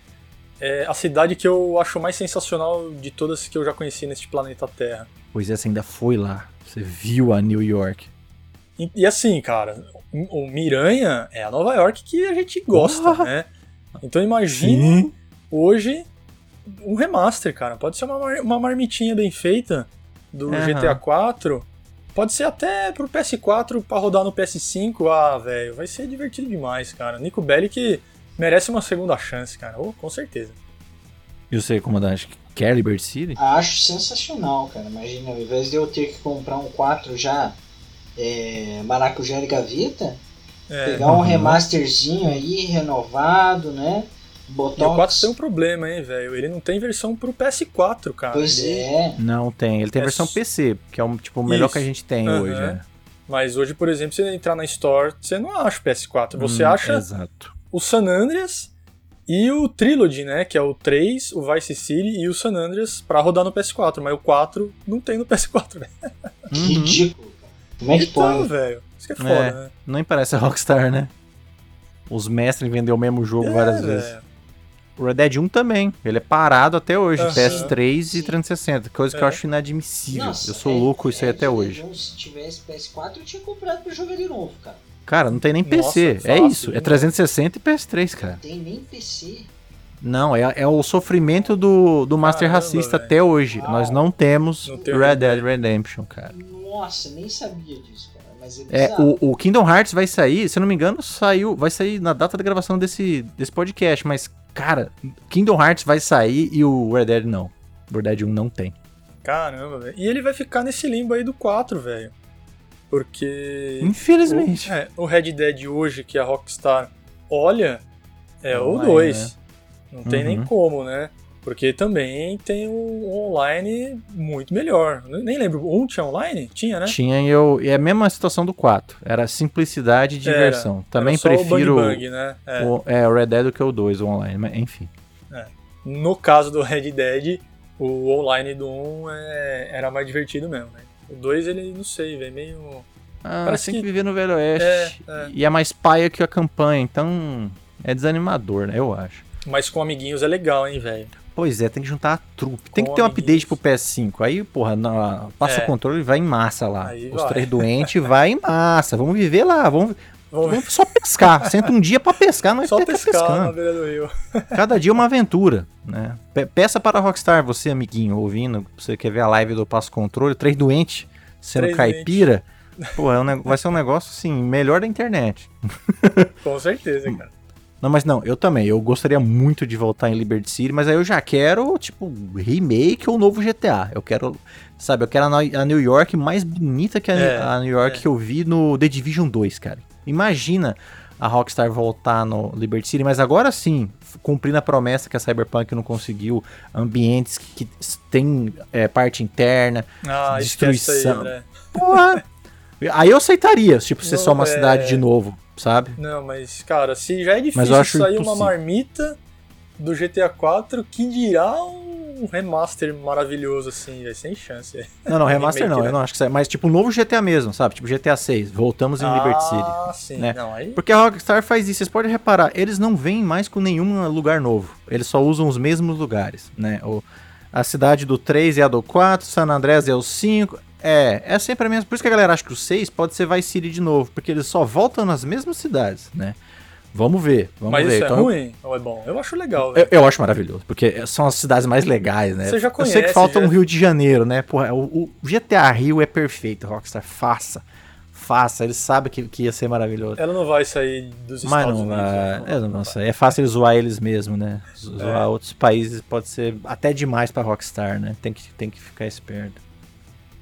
é a cidade que eu acho mais sensacional de todas que eu já conheci neste planeta Terra. Pois é, você ainda foi lá. Você viu a New York. E, e assim, cara, o Miranha é a Nova York que a gente gosta, né? Então imagine Sim. hoje um remaster, cara. Pode ser uma, uma marmitinha bem feita do uhum. GTA 4 Pode ser até pro PS4 para rodar no PS5. Ah, velho, vai ser divertido demais, cara. Nico Bellic merece uma segunda chance, cara. Oh, com certeza. E você, comandante, quer Liberty City? Acho sensacional, cara. Imagina, ao invés de eu ter que comprar um 4 já é, maracujá e gaveta, é, pegar um remasterzinho aí, renovado, né? Botox. E o 4 tem um problema, hein, velho? Ele não tem versão pro PS4, cara. Pois ele... é. Não tem. Ele tem é versão PC, que é o, tipo, o melhor Isso. que a gente tem uhum. hoje, né? Mas hoje, por exemplo, se você entrar na Store, você não acha o PS4. Você hum, acha exato. o San Andreas e o Trilogy, né? Que é o 3, o Vice City e o San Andreas pra rodar no PS4. Mas o 4 não tem no PS4, velho. Ridículo. Como é que então, pode? velho. Isso que é foda, é, né? Nem parece a Rockstar, né? Os mestres vendeu o mesmo jogo é, várias vezes. O Red Dead 1 também. Ele é parado até hoje. Aham. PS3 Sim. e 360. Coisa que É. eu acho inadmissível. Nossa, eu sou Red- louco isso aí Red até hoje. 1, Se tivesse PS4, eu tinha comprado pra jogar de novo, cara. Cara, não tem nem Nossa, PC. é fácil, isso. É hein? 360 e PS3, cara. Tem nem PC. Não, é, é o sofrimento do, do Master Caramba, Racista velho. até hoje. Uau. Nós não temos Não tem Red Red Dead Redemption, cara. Nossa, nem sabia disso, cara. Mas é É, o, o Kingdom Hearts vai sair, se eu não me engano, saiu, vai sair na data da gravação desse, desse podcast, mas, cara, Kingdom Hearts vai sair e o Red Dead não. O Red Dead 1 não tem. Caramba, velho. E ele vai ficar nesse limbo aí do 4, velho. Porque. Infelizmente. O, é, o Red Dead hoje, que a Rockstar olha, é o Online, 2. Não tem nem Uhum. como, né? Porque também tem o online muito melhor. Nem lembro, um tinha online? Tinha, né? Tinha e eu. E é a mesma situação do 4. Era simplicidade e diversão. Era. Também Era prefiro o Bang Bang, né? É. o, é, o Red Dead do que o 2, o online. Mas, enfim. No caso do Red Dead, o online do 1 é- era mais divertido mesmo, né? O 2, ele, não sei, velho, meio... Ah, Parece que... que- viver no Velho Oeste. É, é. E é mais paia que a campanha, então é desanimador, né? Eu acho. Mas com amiguinhos é legal, hein, velho? Pois é, tem que juntar a trupe. Tem que ter um update pro PS5. Aí, porra, na- passa É. o controle e vai em massa lá. Aí Os vai. três doentes vai em massa. Vamos viver lá. Vamos, Vamos vamos só pescar. Senta um dia pra pescar, não é só pescar na pescando. beira do rio. Cada dia uma aventura, né? Pe- Peça para a Rockstar, você, amiguinho, ouvindo, você quer ver a live do Passo Controle, três doentes sendo Três caipira. Pô, é um vai ser um negócio, assim, melhor da internet. Com certeza, cara. Não, mas não, eu também. Eu gostaria muito de voltar em Liberty City, mas aí eu já quero, tipo, remake ou novo GTA. Eu quero, sabe, eu quero a New York mais bonita que a, É, a New York é. que eu vi no The Division 2, cara. Imagina a Rockstar voltar no Liberty City, mas agora sim, cumprindo a promessa que a Cyberpunk não conseguiu, ambientes que, que tem é, parte interna. Ah, Destruição. aí, né? Porra! aí eu aceitaria, tipo, ser só uma é- cidade de novo, sabe? Não, mas, cara, se já é difícil sair uma impossível. marmita do GTA 4, que dirá um remaster maravilhoso assim, velho, sem chance. Não, não, remaster Remake, não, né? eu não acho que sai. Mas tipo, um novo GTA mesmo, sabe? Tipo GTA 6, voltamos em Liberty City. Ah, sim. né? Não, aí... Porque a Rockstar faz isso, vocês podem reparar, eles não vêm mais com nenhum lugar novo. Eles só usam os mesmos lugares, né? O, a cidade do 3 é a do 4, San Andreas é o 5. É, é sempre a mesma. Por isso que a galera acha que o 6 pode ser Vice City de novo, porque eles só voltam nas mesmas cidades, né? Vamos ver, vamos Mas ver. isso Então, é ruim ou é bom? Eu acho legal, Eu, eu acho maravilhoso, porque são as cidades mais legais, né? Você já Eu sei que conhece, falta já- um Rio de Janeiro, né? Porra, o, o GTA Rio é perfeito, Rockstar. Faça. Faça. Eles sabem que, que ia ser maravilhoso. Ela não vai sair dos Mas Estados não, Unidos. vai. né? é, não sei. É fácil eles zoar eles mesmos, né? Zoar É. outros países pode ser até demais pra Rockstar, né? Tem que, tem que ficar esperto.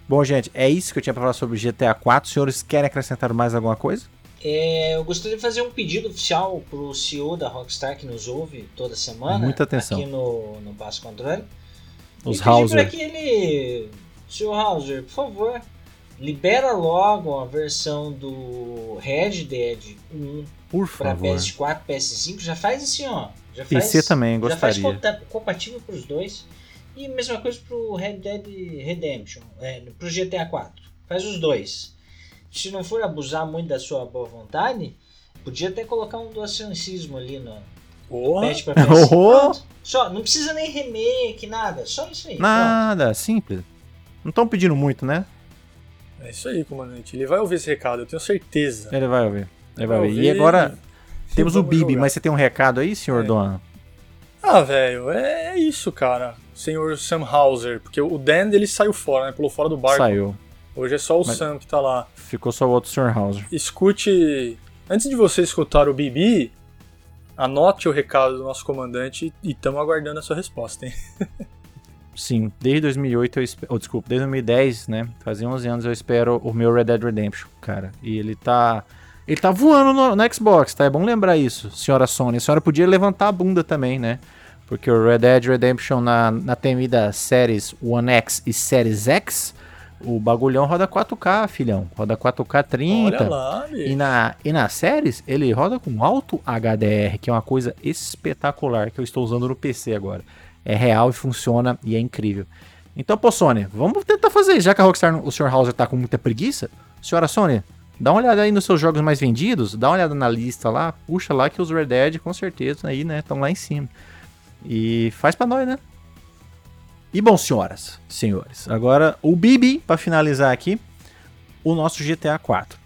Bom, gente, é isso que eu tinha pra falar sobre GTA 4. Os senhores querem acrescentar mais alguma coisa? É, eu gostaria de fazer um pedido oficial pro CEO da Rockstar que nos ouve toda semana. Muita atenção. Aqui no, no Passo Controle. Os e pedir para Hauser. que ele. Sr. Hauser, por favor, libera logo a versão do Red Dead 1 Por para favor. PS4, PS5. Já faz assim, ó. Já PC faz, também, Já faz gostaria. compa- compatível para os dois. E mesma coisa pro Red Dead Redemption, é, pro GTA 4. Faz os dois. Se não for abusar muito da sua boa vontade, podia até colocar um doacionismo ali no Porra, patch pra PS5. Oh! Pronto. Só, não precisa nem remake, nada. Só isso aí. pronto. Nada, simples. Não estão pedindo muito, né? é isso aí, comandante. Ele vai ouvir esse recado, eu tenho certeza. Ele vai ouvir. Ele vai Vai ouvir. ouvir E agora temos o Bibi, jogar. mas você tem um recado aí, senhor É. Doan? Ah, velho, é isso, cara. Senhor Sam Hauser. Porque o Dan, ele saiu fora, né? Pulou fora do barco. Saiu. Hoje é só o Mas- Sam que tá lá. Ficou só o outro senhor Hauser. Escute. Antes de você escutar o Bibi, anote o recado do nosso comandante e estamos aguardando a sua resposta, hein? Sim, desde 2008 eu espero. Oh, desculpa, desde 2010, né? Fazia 11 anos eu espero o meu Red Dead Redemption, cara. E ele tá. Ele tá voando no, no Xbox, tá? É bom lembrar isso, senhora Sony. A senhora podia levantar a bunda também, né? Porque o Red Dead Redemption na, na temida Series One X e Series X, o bagulhão roda 4K, filhão. Roda 4K 30. Olha lá, E bicho. na, e na séries, ele roda com alto HDR, que é uma coisa espetacular que eu estou usando no PC agora. É real e funciona e é incrível. Então, pô, Sony, vamos tentar fazer. Já que a Rockstar, o Sr. Hauser tá com muita preguiça, senhora Sony, dá uma olhada aí nos seus jogos mais vendidos, dá uma olhada na lista lá, puxa lá que os Red Dead com certeza aí, né, estão lá em cima. E faz pra nós, né? E bom, senhoras, senhores, agora o Bibi, para finalizar aqui, o nosso GTA 4.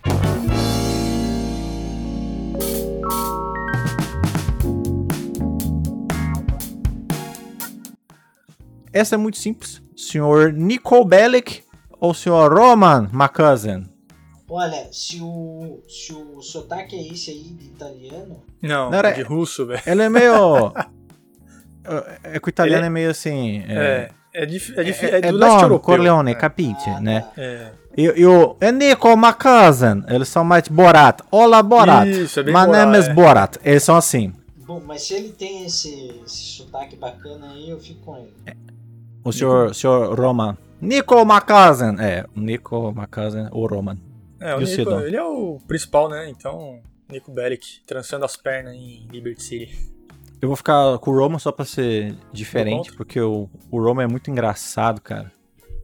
Essa é muito simples. Senhor Nico Bellic ou senhor Roman McCousin? Olha, se o, se o sotaque é esse aí de italiano. Não, Não era, de russo, velho. Ele é meio. é que o italiano é, é meio assim. É, é, é, é, é, é do Don europeu. Corleone, capite, né? É. E, o é Nico McCousin, eles são mais Borat. Olá, Borat. Isso, é bem My Borat, name is Borat. Eles são assim. Bom, mas se ele tem esse, esse sotaque bacana aí, eu fico com ele. O senhor, senhor Roman. Nico McCousin. É, o Nico McCousin ou Roman. É, o Nico, ele é o principal, né? Então, Nico Bellic, trançando as pernas em Liberty City. Eu vou ficar com o Roman só pra ser diferente, porque o, o Roman é muito engraçado, cara.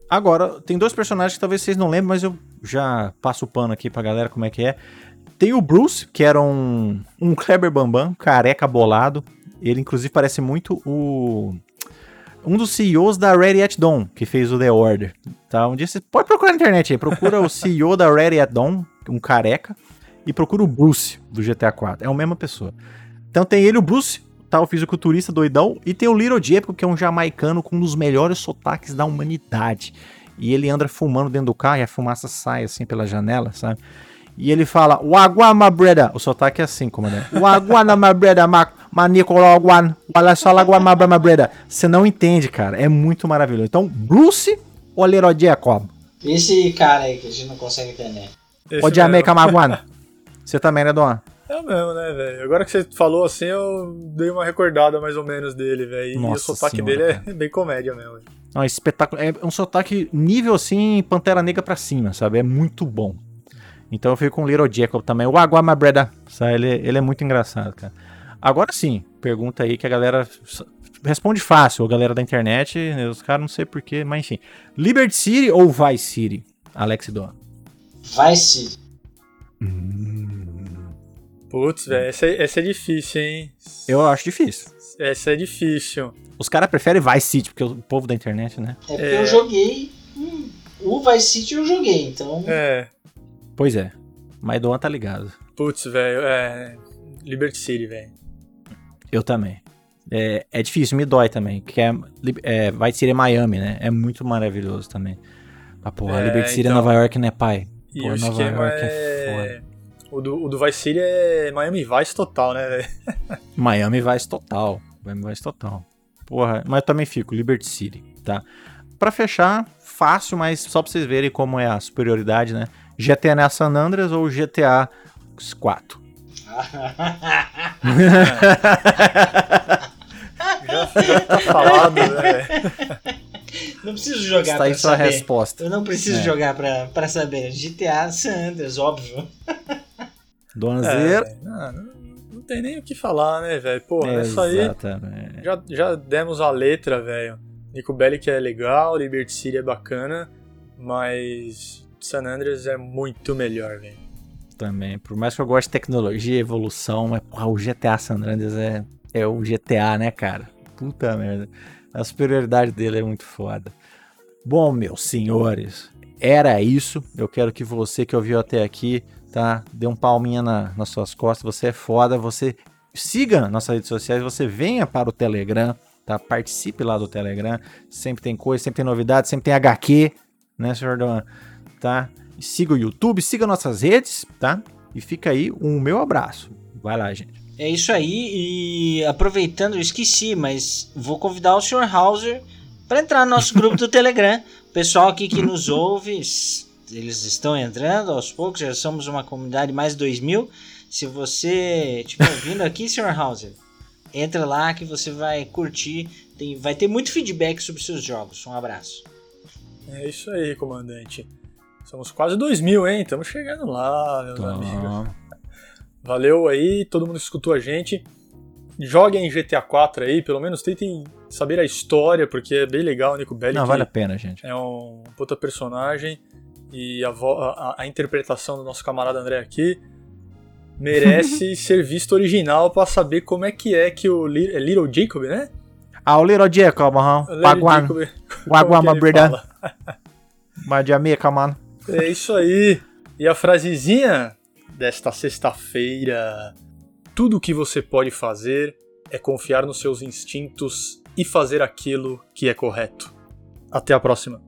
Agora, tem dois personagens que talvez vocês não lembrem, mas eu já passo o pano aqui pra galera como é que é. Tem o Bruce, que era um, um Kleber Bambam, careca bolado. Ele, inclusive, parece muito o. Um dos CEOs da Ready at Dawn, que fez o The Order. Tá? Um dia você pode procurar na internet aí. Procura o CEO da Ready at Dawn, um careca, e procura o Bruce do GTA 4. É a mesma pessoa. Então tem ele, o Bruce, tá? O fisiculturista doidão. E tem o Little Jepico, que é um jamaicano com um dos melhores sotaques da humanidade. E ele anda fumando dentro do carro e a fumaça sai assim pela janela, sabe? E ele fala, my brother. O sotaque é assim, comandante. Wagwan my brother, manicolaguan, walasalagwan my brother. Você não entende, cara. É muito maravilhoso. Então, Bruce ou Little Jacob? Esse cara aí que a gente não consegue entender. O Jamaica Maguana. Você também, né, Dona? É o mesmo, né, velho? Agora que você falou assim, eu dei uma recordada mais ou menos dele, velho. E o sotaque senhora, dele é bem comédia mesmo. Não, é espetáculo. É um sotaque nível assim, Pantera Negra pra cima, sabe? É muito bom. Então eu fico com o Little Jacob também. O Agua My Brother, sabe? Ele, ele é muito engraçado, cara. Agora sim, pergunta aí que a galera responde fácil, a galera da internet, os caras não sei porquê, mas enfim. Liberty City ou Vice City, Alex Don? Vice City. Hum. Putz, velho, essa, é, essa é difícil, hein? Eu acho difícil. Essa é difícil. Os caras preferem Vice City, porque o povo da internet, né? É porque é... eu joguei. Hum, o Vice City eu joguei, então. É. Pois é. Mas Doan tá ligado. Putz, velho, é. Liberty City, velho. Eu também. É, é difícil, me dói também. Que é, é, Vice City é Miami, né? É muito maravilhoso também. Ah, porra, é, Liberty City é então... é Nova York, né, pai? Pô, Nova York é... é. O do, o do Vice City é Miami Vice total, né, Miami Vice total. Miami Vice total. Porra, mas eu também fico, Liberty City, tá? Pra fechar, fácil, mas só pra vocês verem como é a superioridade, né? GTA San Andreas ou GTA 4? já, já tá falado, né? Não preciso jogar Está pra saber. resposta. Eu não preciso é. jogar pra, pra saber. GTA San Andreas, óbvio. Donzeira. É, não, não, tem nem o que falar, né, velho? Pô, essa aí. Já, já demos a letra, velho. Nico Belli que é legal, Liberty City é bacana, mas San Andreas é muito melhor, velho. Também, por mais que eu goste de tecnologia, evolução, mas porra, o GTA San Andreas é, é o GTA, né, cara? Puta merda. A superioridade dele é muito foda. Bom, meus senhores, era isso. Eu quero que você que ouviu até aqui tá? Dê um palminha na, nas suas costas, você é foda, você siga nossas redes sociais, você venha para o Telegram, tá? Participe lá do Telegram, sempre tem coisa, sempre tem novidade, sempre tem HQ, né, senhor Don? Tá? Siga o YouTube, siga nossas redes, tá? E fica aí um meu abraço. Vai lá, gente. É isso aí, e aproveitando, eu esqueci, mas vou convidar o Sr. Hauser para entrar no nosso grupo do Telegram. O pessoal aqui que nos ouve, eles estão entrando aos poucos, já somos uma comunidade mais de 2 mil. Se você estiver ouvindo aqui, Sr. Hauser, entra lá que você vai curtir, tem, vai ter muito feedback sobre seus jogos. Um abraço. É isso aí, comandante. Somos quase 2 mil, hein? Estamos chegando lá, meus Tom. amigos. Valeu aí, todo mundo que escutou a gente. Joguem GTA 4 aí, pelo menos tentem saber a história, porque é bem legal o Nico Bellic. Não, vale a pena, gente. É um puta personagem e a, a, a interpretação do nosso camarada André aqui merece ser visto original para saber como é que é que o é Little Jacob, né? Ah, o Little Jacob, aham. Wagwan. Wagwan, my brother. Majamica, mano. É isso aí. E a frasezinha desta sexta-feira. Tudo o que você pode fazer é confiar nos seus instintos e fazer aquilo que é correto. Até a próxima.